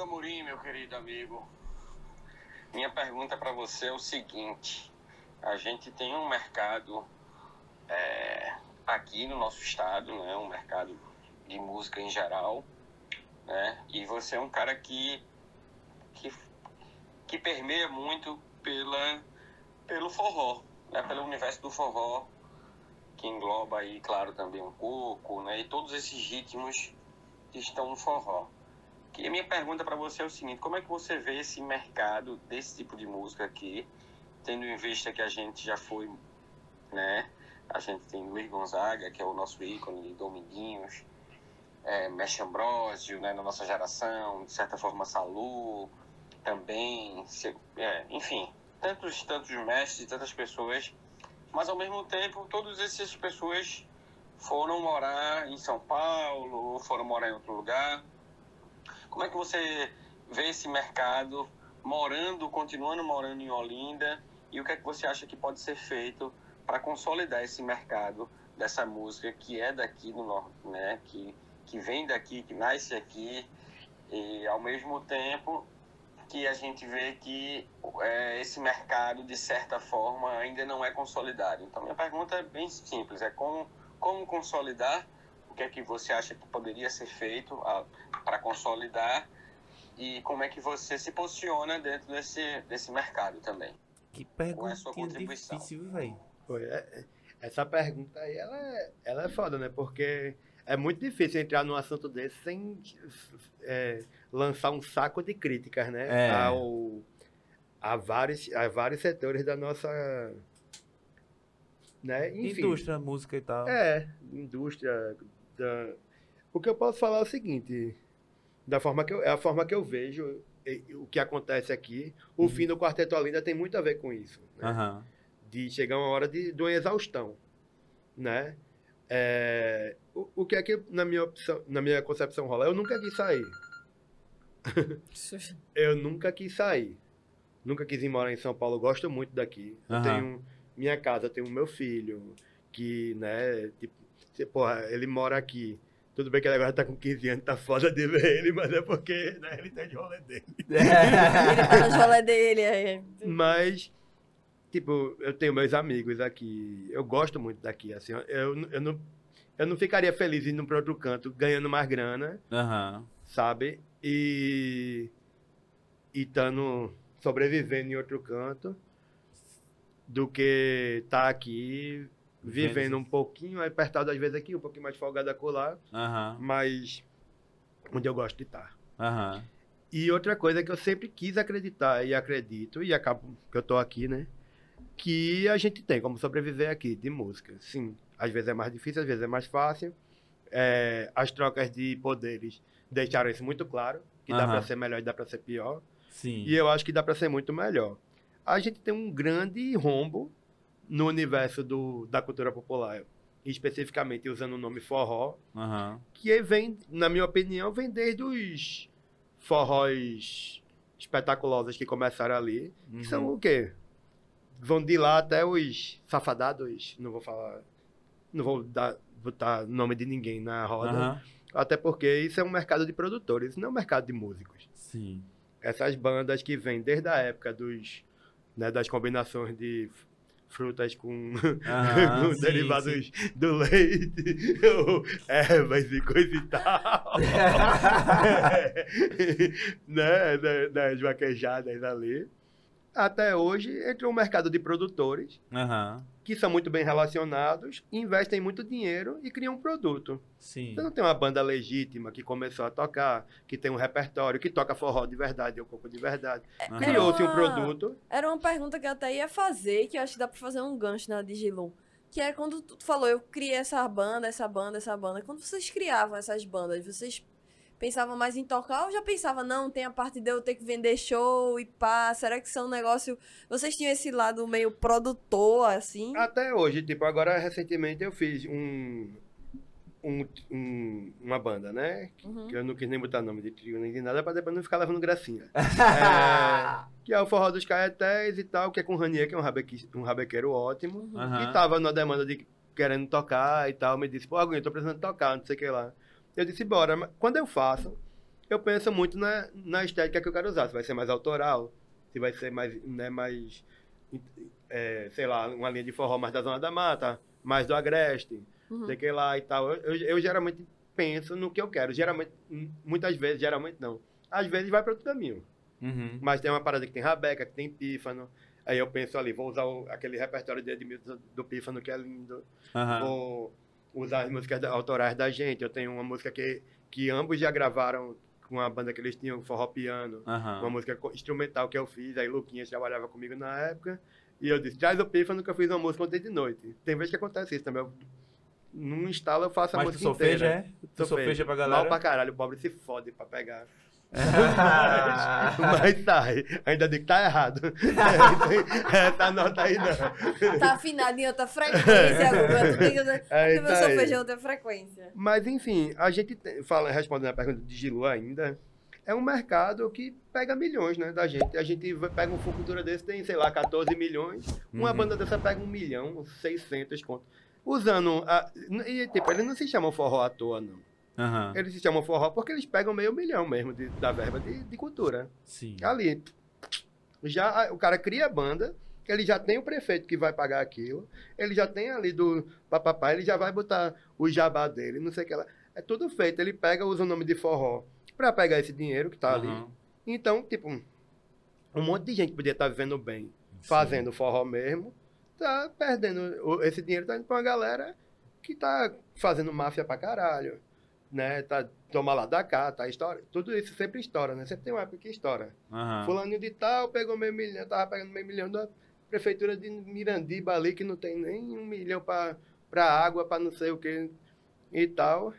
Guga Murim, meu querido amigo. Minha pergunta para você é o seguinte: a gente tem um mercado é, aqui no nosso estado, né? Um mercado de música em geral, né? E você é um cara que que, que permeia muito pela pelo forró, né? Pelo universo do forró que engloba aí, claro, também um coco, né? E todos esses ritmos que estão no forró. E a minha pergunta para você é o seguinte: como é que você vê esse mercado desse tipo de música aqui, tendo em vista que a gente já foi, né? A gente tem Luiz Gonzaga, que é o nosso ícone, Dominguinhos, é, Mestre Ambrosio, né, na nossa geração, de certa forma Salu, também, se, é, enfim, tantos, tantos mestres, tantas pessoas, mas ao mesmo tempo todas essas pessoas foram morar em São Paulo, foram morar em outro lugar. Como é que você vê esse mercado morando, continuando morando em Olinda, e o que é que você acha que pode ser feito para consolidar esse mercado dessa música que é daqui do norte, né? Que, que vem daqui, que nasce aqui, e ao mesmo tempo que a gente vê que é, esse mercado, de certa forma, ainda não é consolidado. Então, minha pergunta é bem simples: é como, como consolidar? O que é que você acha que poderia ser feito para consolidar? E como é que você se posiciona dentro desse, desse mercado também? Que Qual é a pergunta sua contribuição? difícil, velho. Foi, é- essa pergunta aí, ela é, ela é foda, né? Porque é muito difícil entrar num assunto desse sem é, lançar um saco de críticas, né? É. Ao, a, vários, a vários setores da nossa... Né? Enfim, Indústria, música e tal. É, indústria. Da... O que eu posso falar é o seguinte, da forma que eu, é a forma que eu vejo e- o que acontece aqui. O fim do Quarteto Olinda tem muito a ver com isso. né? Aham. de chegar uma hora de, de uma exaustão, né? É, o, o que é que na minha opção, na minha concepção rola? Eu nunca quis sair. Eu nunca quis sair. Nunca quis ir morar em São Paulo. Eu gosto muito daqui. Eu Aham. tenho minha casa, eu tenho meu filho, que, né, tipo, se- porra, ele mora aqui. Tudo bem que ele agora tá com 15 anos, tá foda de ver ele, mas é porque, né, ele tá de rolê dele. Ele tá no rolê dele. aí. Mas, tipo, eu tenho meus amigos aqui. Eu gosto muito daqui. Assim, eu, eu, não, eu não ficaria feliz indo para outro canto, ganhando mais grana, Aham. sabe? E. E estando sobrevivendo em outro canto, do que estar aqui vivendo um pouquinho apertado às vezes aqui, um pouquinho mais folgado acolá, Aham. mas onde eu gosto de estar. Aham. E outra coisa que eu sempre quis acreditar e acredito, e acabo que eu tô aqui, né? Que a gente tem como sobreviver aqui de música. Sim, às vezes é mais difícil, às vezes é mais fácil. É, as trocas de poderes deixaram isso muito claro, que dá Aham. pra ser melhor e dá pra ser pior. Sim. E eu acho que dá pra ser muito melhor. A gente tem um grande rombo no universo do, da cultura popular, especificamente usando o nome forró, Aham. que vem, na minha opinião, vem desde os forróis espetaculosos que começaram ali. Uhum. Que são o quê? Vão de lá até os safadados, não vou falar, não vou dar, botar nome de ninguém na roda, Aham. até porque isso é um mercado de produtores, não é um mercado de músicos. Sim. Essas bandas que vêm desde a época dos, né, das combinações de frutas com, Aham, com sim, derivados sim. do leite, ou ervas e coisa e tal. né? da- Das vaquejadas ali. Até hoje entrou um mercado de produtores Aham. Que são muito bem relacionados, investem muito dinheiro e criam um produto. Sim. Você não tem uma banda legítima que começou a tocar, que tem um repertório, que toca forró de verdade ou coco de verdade. Criou-se um Ah. produto. Era uma pergunta que eu até ia fazer, que eu acho que dá pra fazer um gancho na Digilum. Que é quando tu falou, eu criei essa banda, essa banda, essa banda. Quando vocês criavam essas bandas, vocês pensavam mais em tocar ou já pensavam, não, tem a parte de eu ter que vender show e pá, será que são um negócio... Vocês tinham esse lado meio produtor, assim? Até hoje, tipo, agora recentemente eu fiz um, um, um- uma banda, né? Uhum. Que eu não quis nem botar nome de trio nem de nada pra depois não ficar levando gracinha. É, que é o Forró dos Caetés e tal, que é com o Ranier, que é um, rabequi, um rabequeiro ótimo. Uhum. Aham. E tava na demanda de querendo tocar e tal. Me disse, pô, Aguinho, eu tô precisando tocar, não sei o que lá. Eu disse, bora. Mas quando eu faço, eu penso muito na, na estética que eu quero usar. Se vai ser mais autoral, se vai ser mais, né, mais, é, sei lá, uma linha de forró mais da Zona da Mata, mais do Agreste, Uhum. sei que lá e tal. Eu, eu, eu geralmente penso no que eu quero. Geralmente, hum, muitas vezes, geralmente não. Às vezes vai para outro caminho. Uhum. Mas tem uma parada que tem Rabeca, que tem Pífano. Aí eu penso ali, vou usar o- aquele repertório de Edmilson do Pífano, que é lindo. Aham. Vou usar as músicas autorais da gente. Eu tenho uma música que, que ambos já gravaram com a banda que eles tinham, Forró Piano. Aham. Uma música instrumental que eu fiz. Aí Luquinhas trabalhava comigo na época. E eu disse, traz o Pífano que eu fiz uma música ontem de noite. Tem vezes que acontece isso também. Eu, num instalo eu faço a Mas tu música sofeja, inteira. é? Tu sofeja pra galera? Mal pra caralho, o pobre se fode pra pegar. Mas sai. Ainda digo que tá errado. Essa nota aí não. Tá afinado em outra frequência, Guga. Tu tem que... Meu tá solfejo é outra frequência. Mas enfim, a gente fala, respondendo a pergunta de Gilu ainda, é um mercado que pega milhões, né, da gente. A gente pega um Fucultura desse, tem, sei lá, 14 milhões. Uma Uhum. banda dessa pega um milhão, 600 conto. Usando. A, e, tipo, eles não se chamam forró à toa, não. Aham. Eles se chamam forró porque eles pegam meio milhão mesmo de- da verba de, de cultura. Sim. Ali. Já o cara cria a banda, ele já tem o prefeito que vai pagar aquilo, ele já tem ali do papapá, ele já vai botar o jabá dele, não sei o que lá. É tudo feito, ele pega, usa o nome de forró pra pegar esse dinheiro que tá ali. Então, tipo, um monte de gente podia estar vivendo bem, fazendo forró mesmo, tá perdendo esse dinheiro, tá indo pra uma galera que tá fazendo máfia pra caralho, né? Tá, toma lá da cá, tá estoura. Tudo isso sempre estoura, né? Sempre tem uma época que estoura. Aham. Fulaninho de tal pegou meio milhão, tava pegando meio milhão da prefeitura de Mirandiba ali, que não tem nem um milhão pra água, pra não sei o que e tal.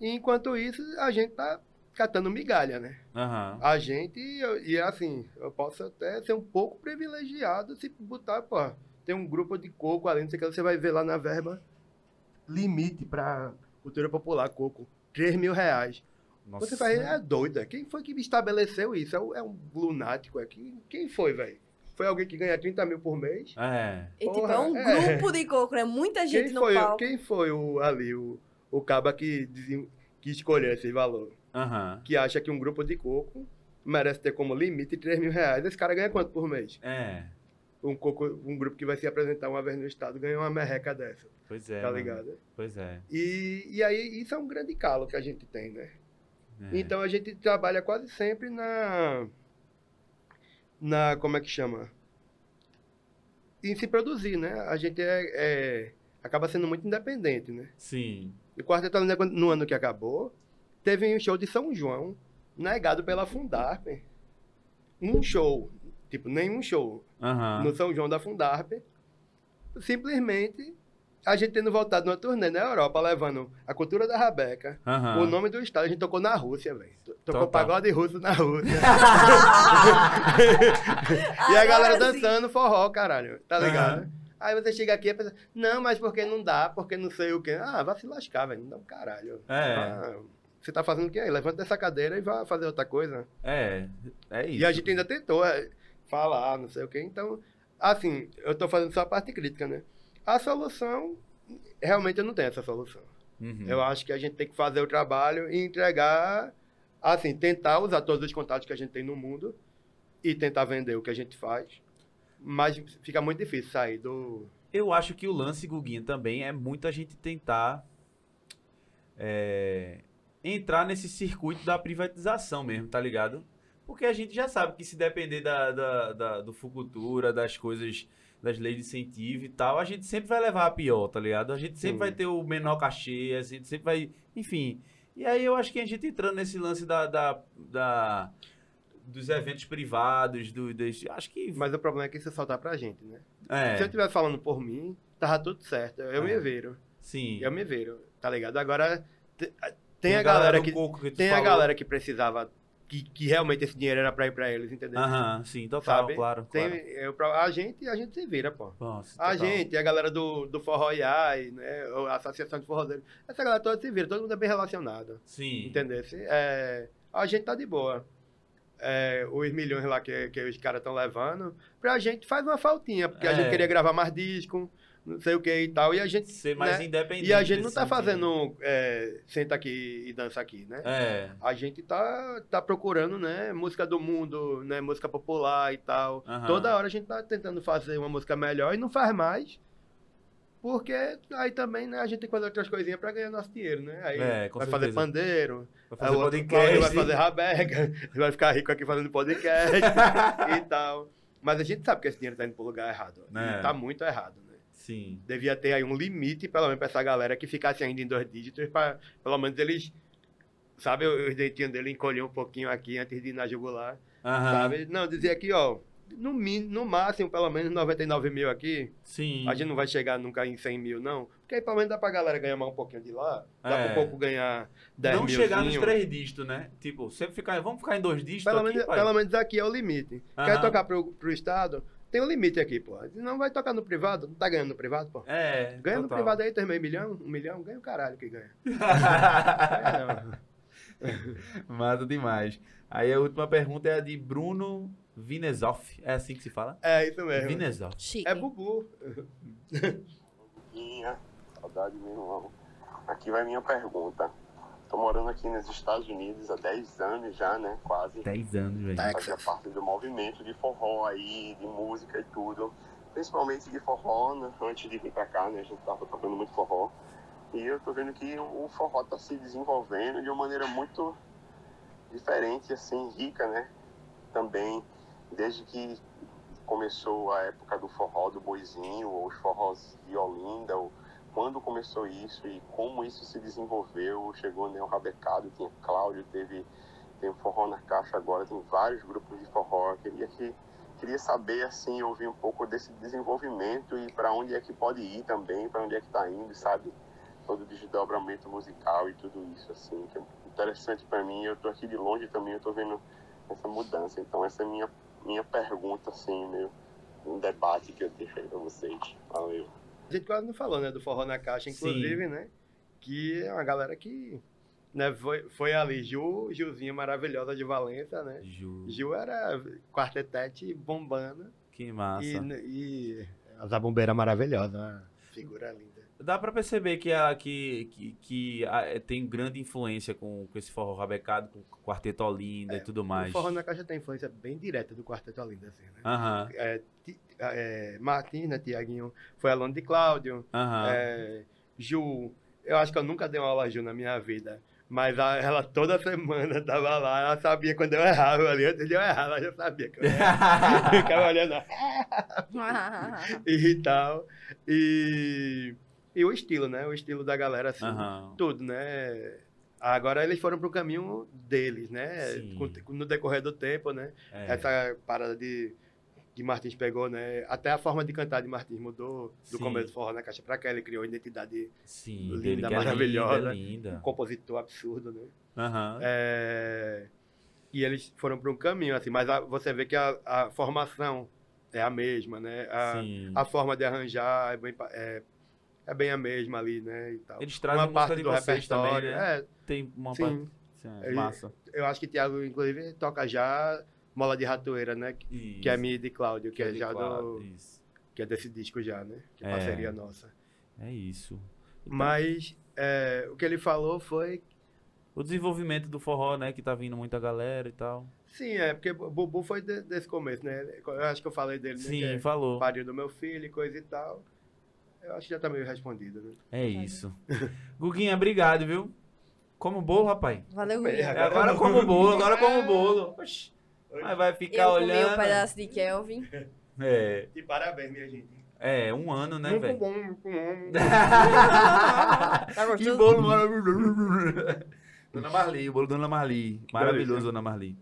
E enquanto isso, a gente tá catando migalha, né? Aham. A gente, e assim, eu posso até ser um pouco privilegiado se botar, pô, tem um grupo de coco ali, não sei o que, você vai ver lá na verba, limite pra cultura popular, coco, 3 mil reais. Nossa. Você vai, é doida. Quem foi que estabeleceu isso? É, um- é um lunático. É. Quem, quem foi, velho? Foi alguém que ganha 30 mil por mês? É. E tipo, é um é. grupo de coco, né? Muita gente Quem no foi, palco. quem foi o, ali, o, o caba que, que escolheu esse valor? Aham. Que acha que um grupo de coco merece ter como limite 3 mil reais. Esse cara ganha quanto por mês? É. Um, um grupo que vai se apresentar uma vez no estado ganha uma merreca dessa, Pois é. tá mano. ligado? Pois é. E, e aí, isso é um grande calo que a gente tem, né? É. Então a gente trabalha quase sempre na. Na. Como é que chama? Em se produzir, né? A gente é, é- acaba sendo muito independente, né? Sim. O Quarteto no ano que acabou, teve um show de São João, negado pela Fundarp. Um show, tipo, nenhum show Aham. no São João da Fundarp. Simplesmente a gente tendo voltado numa turnê na Europa, levando a cultura da Rabeca, Aham. o nome do estado, a gente tocou na Rússia, velho. Tocou Total. pagode russo na Rússia. e a Agora galera sim. dançando forró, caralho. Tá ligado? Aham. Aí você chega aqui e pensa, não, mas porque não dá, porque não sei o quê. Ah, vai se lascar, velho. Não dá um caralho. É. Ah, você tá fazendo o quê? Levanta dessa cadeira e vai fazer outra coisa. É. É isso. E a gente ainda tentou é, falar, não sei o quê. Então, assim, eu tô fazendo só a parte crítica, né? A solução, realmente eu não tenho essa solução. Uhum. Eu acho que a gente tem que fazer o trabalho e entregar, assim, tentar usar todos os contatos que a gente tem no mundo e tentar vender o que a gente faz. Mas fica muito difícil sair do. Eu acho que o lance, Guguinha, também é muito a gente tentar é, entrar nesse circuito da privatização mesmo, tá ligado? Porque a gente já sabe que se depender da, da, da- do Fucultura, das coisas, das leis de incentivo e tal, a gente sempre vai levar a pior, tá ligado? A gente sempre Sim. vai ter o menor cachê, a gente sempre vai. Enfim. E aí eu acho que a gente entrando nesse lance da. da, da- dos eventos privados, do, das, acho que. Mas o problema é que isso só dá pra gente, né? É, Se eu estivesse falando por mim, tava tudo certo. Eu É. me viro. sim. Eu me viro, tá ligado? Agora, te- tem, a galera galera que. que Tem a falou. galera que precisava. Que, que realmente esse dinheiro era pra ir pra eles, entendeu? Aham, sim, total, Sabe? claro, Tem, claro. eu, pra- a gente, a gente se vira, pô. Nossa, A gente, a galera do, do Forró IAI, né? A Associação de Forrozeiros. Essa galera toda se vira, todo mundo é bem relacionado. Sim. Entendeu? É, a gente tá de boa. É, os milhões lá que, que os caras estão levando, pra gente faz uma faltinha, porque a É. gente queria gravar mais disco, não sei o que e tal, e a gente. Ser mais né? independente. E a gente não tá sentido. fazendo é, senta aqui e dança aqui, né? É. A gente tá, tá procurando, né, música do mundo, né, música popular e tal. Aham. Toda hora a gente tá tentando fazer uma música melhor e não faz mais Porque aí também, né, a gente tem que fazer outras coisinhas pra ganhar nosso dinheiro, né? Aí É, vai fazer certeza. pandeiro, Vai fazer outro podcast. vai fazer rabeca, vai ficar rico aqui fazendo podcast e tal. Mas a gente sabe que esse dinheiro tá indo pro lugar errado. Né. E tá muito errado, né? Sim. Devia ter aí um limite, pelo menos, pra essa galera que ficasse ainda em dois dígitos, pra pelo menos eles, sabe, os dentinhos dele encolher um pouquinho aqui antes de ir na jugular, sabe? Não, dizer aqui, ó, no, no máximo, pelo menos 99 mil aqui, Sim. a gente não vai chegar nunca em 100 mil, não. Porque aí pelo menos dá pra galera ganhar mais um pouquinho de lá, dá É. pra um pouco ganhar 10 Não mil. chegar nos três dígitos, né? Tipo, sempre ficar. Vamos ficar em dois dígitos Pelo, aqui, menos, pai? pelo menos aqui é o limite. Aham. Quer tocar pro, pro Estado? Tem um limite aqui, pô. Não vai tocar no privado, não tá ganhando no privado, pô. É. Ganha no total. privado aí, tem meio milhão, um milhão, ganha o caralho que ganha. Não. Mata demais. Aí a última pergunta é a de Bruno Vinesoff. É assim que se fala? É isso mesmo. Vinesoff. Chique. É bubu. Saudade, meu irmão. Aqui vai minha pergunta. Tô morando aqui nos Estados Unidos há 10 anos já, né? Quase. 10 anos, velho. Fazia parte do movimento de forró aí, de música e tudo. Principalmente de forró, né? antes de vir pra cá, né? A gente tava tocando muito forró. E eu tô vendo que o forró tá se desenvolvendo de uma maneira muito diferente, assim, rica, né? Também, desde que começou a época do forró do boizinho, ou os forrós de Olinda, ou quando começou isso e como isso se desenvolveu, chegou o Rabecado, tinha Cláudio, teve tem forró na caixa agora, tem vários grupos de forró. Eu queria que queria saber assim, ouvir um pouco desse desenvolvimento e para onde é que pode ir também, para onde é que está indo, sabe? Todo o desdobramento musical e tudo isso assim, que é interessante para mim. Eu tô aqui de longe também, eu tô vendo essa mudança. Então essa é minha minha pergunta assim, meu um debate que eu deixo aí para vocês. Valeu. A gente quase não falou, né, do forró na caixa, inclusive, né? Que é uma galera que né, foi, foi ali, Ju, Juzinha maravilhosa de Valença, né? Ju. Ju era quartetete bombando Que massa. e, e a zabumbeira maravilhosa, uma figura linda. Dá pra perceber que, a, que, que, que a- é, tem grande influência com, com esse forró rabecado, com o Quarteto Olinda e tudo mais. O forró na caixa tem influência bem direta do quarteto Olinda, assim, né? Aham, É, Ti- é, Martins, né, Tiaguinho, foi aluno de Cláudio, aham. É, Ju, eu acho que eu nunca dei uma aula a Ju na minha vida. Mas a- ela toda semana tava lá, ela sabia quando eu errava ali. Antes de eu errar, ela já sabia que eu errava. Ficava olhando e tal. E, e o estilo, né? O estilo da galera, assim. Aham. Tudo, né? Agora eles foram pro caminho deles, né? Com- no decorrer do tempo, né? É. Essa parada de que Martins pegou, né? Até a forma de cantar de Martins mudou do Sim. começo do forró na caixa pra cá. Ele criou a identidade Sim, linda, que é maravilhosa. Linda, linda. um compositor absurdo, né? Aham. É, E eles foram para um caminho, assim, mas a- você vê que a, a formação é a mesma, né? A, a forma de arranjar é bem, é, é bem a mesma ali, né? E tal. Eles trazem música de vocês também, né? É, Tem uma sim. parte. Sim, É, massa. eu acho que Thiago, inclusive, toca já Mola de Ratoeira, né? Que, que é minha e de Cláudio, que, é de já Cláudio, do. Isso. Que é desse disco já, né? Que é É. parceria nossa. É isso. Mas é, o que ele falou foi O desenvolvimento do forró, né? Que tá vindo muita galera e tal. Sim, é, porque o Bubu foi de- desse começo, né? Eu acho que eu falei dele, né? Sim, que é falou. pariu do meu filho e coisa e tal. Eu acho que já tá meio respondido, né? É isso. Guguinha, obrigado, viu? Como bolo, rapaz. Valeu, Guilherme. Agora Agora eu como bolo, agora como bolo. Oxi. Mas vai ficar Eu comi olhando. um pedaço de Kelvin. É, E parabéns, minha gente. é, um ano, né, Muito velho? bom, muito bom. Tá que gostoso? bolo maravilhoso. Dona Marli, o bolo da Dona Marli. Maravilhoso. Dona Marli.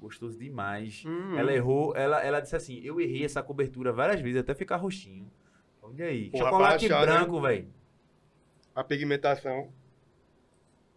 Gostoso demais. Hum. Ela errou, ela, ela disse assim: eu errei essa cobertura várias vezes até ficar roxinho. Olha aí. Porra, Chocolate né? branco, velho. A pigmentação.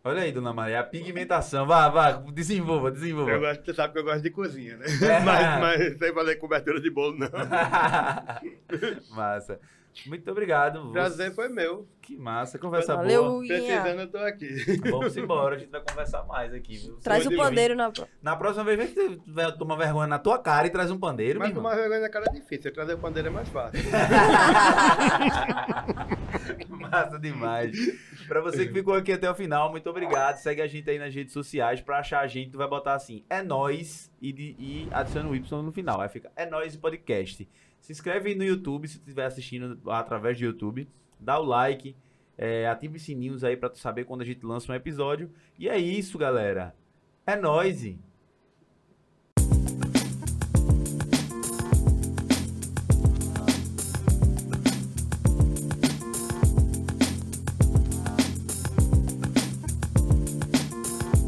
Olha aí, Dona Marli. A pigmentação. Vá, vá, desenvolva, Eu desenvolva. gosto, você sabe que eu gosto de cozinha, né? É. Mas, mas sem fazer cobertura de bolo, não. massa. Muito obrigado. Prazer foi meu. Que massa, conversa Valeu, boa. Guguinha. Precisando, eu tô aqui. Vamos embora, a gente vai conversar mais aqui, viu? Traz o de pandeiro na Na próxima vez, vem que tu vai tomar vergonha na tua cara e traz um pandeiro, Mas tomar vergonha na cara é difícil. Trazer o pandeiro é mais fácil. Massa demais. Pra você que ficou aqui até o final, muito obrigado. Segue a gente aí nas redes sociais. Pra achar a gente, tu vai botar assim, é nóis e, e adiciona o Y no final. Aí fica, é nóis podcast. Se inscreve no YouTube, se estiver assistindo através do YouTube. dá o like, é, ative os sininhos aí tu saber quando a gente lança um episódio. E é isso, galera. É nóis.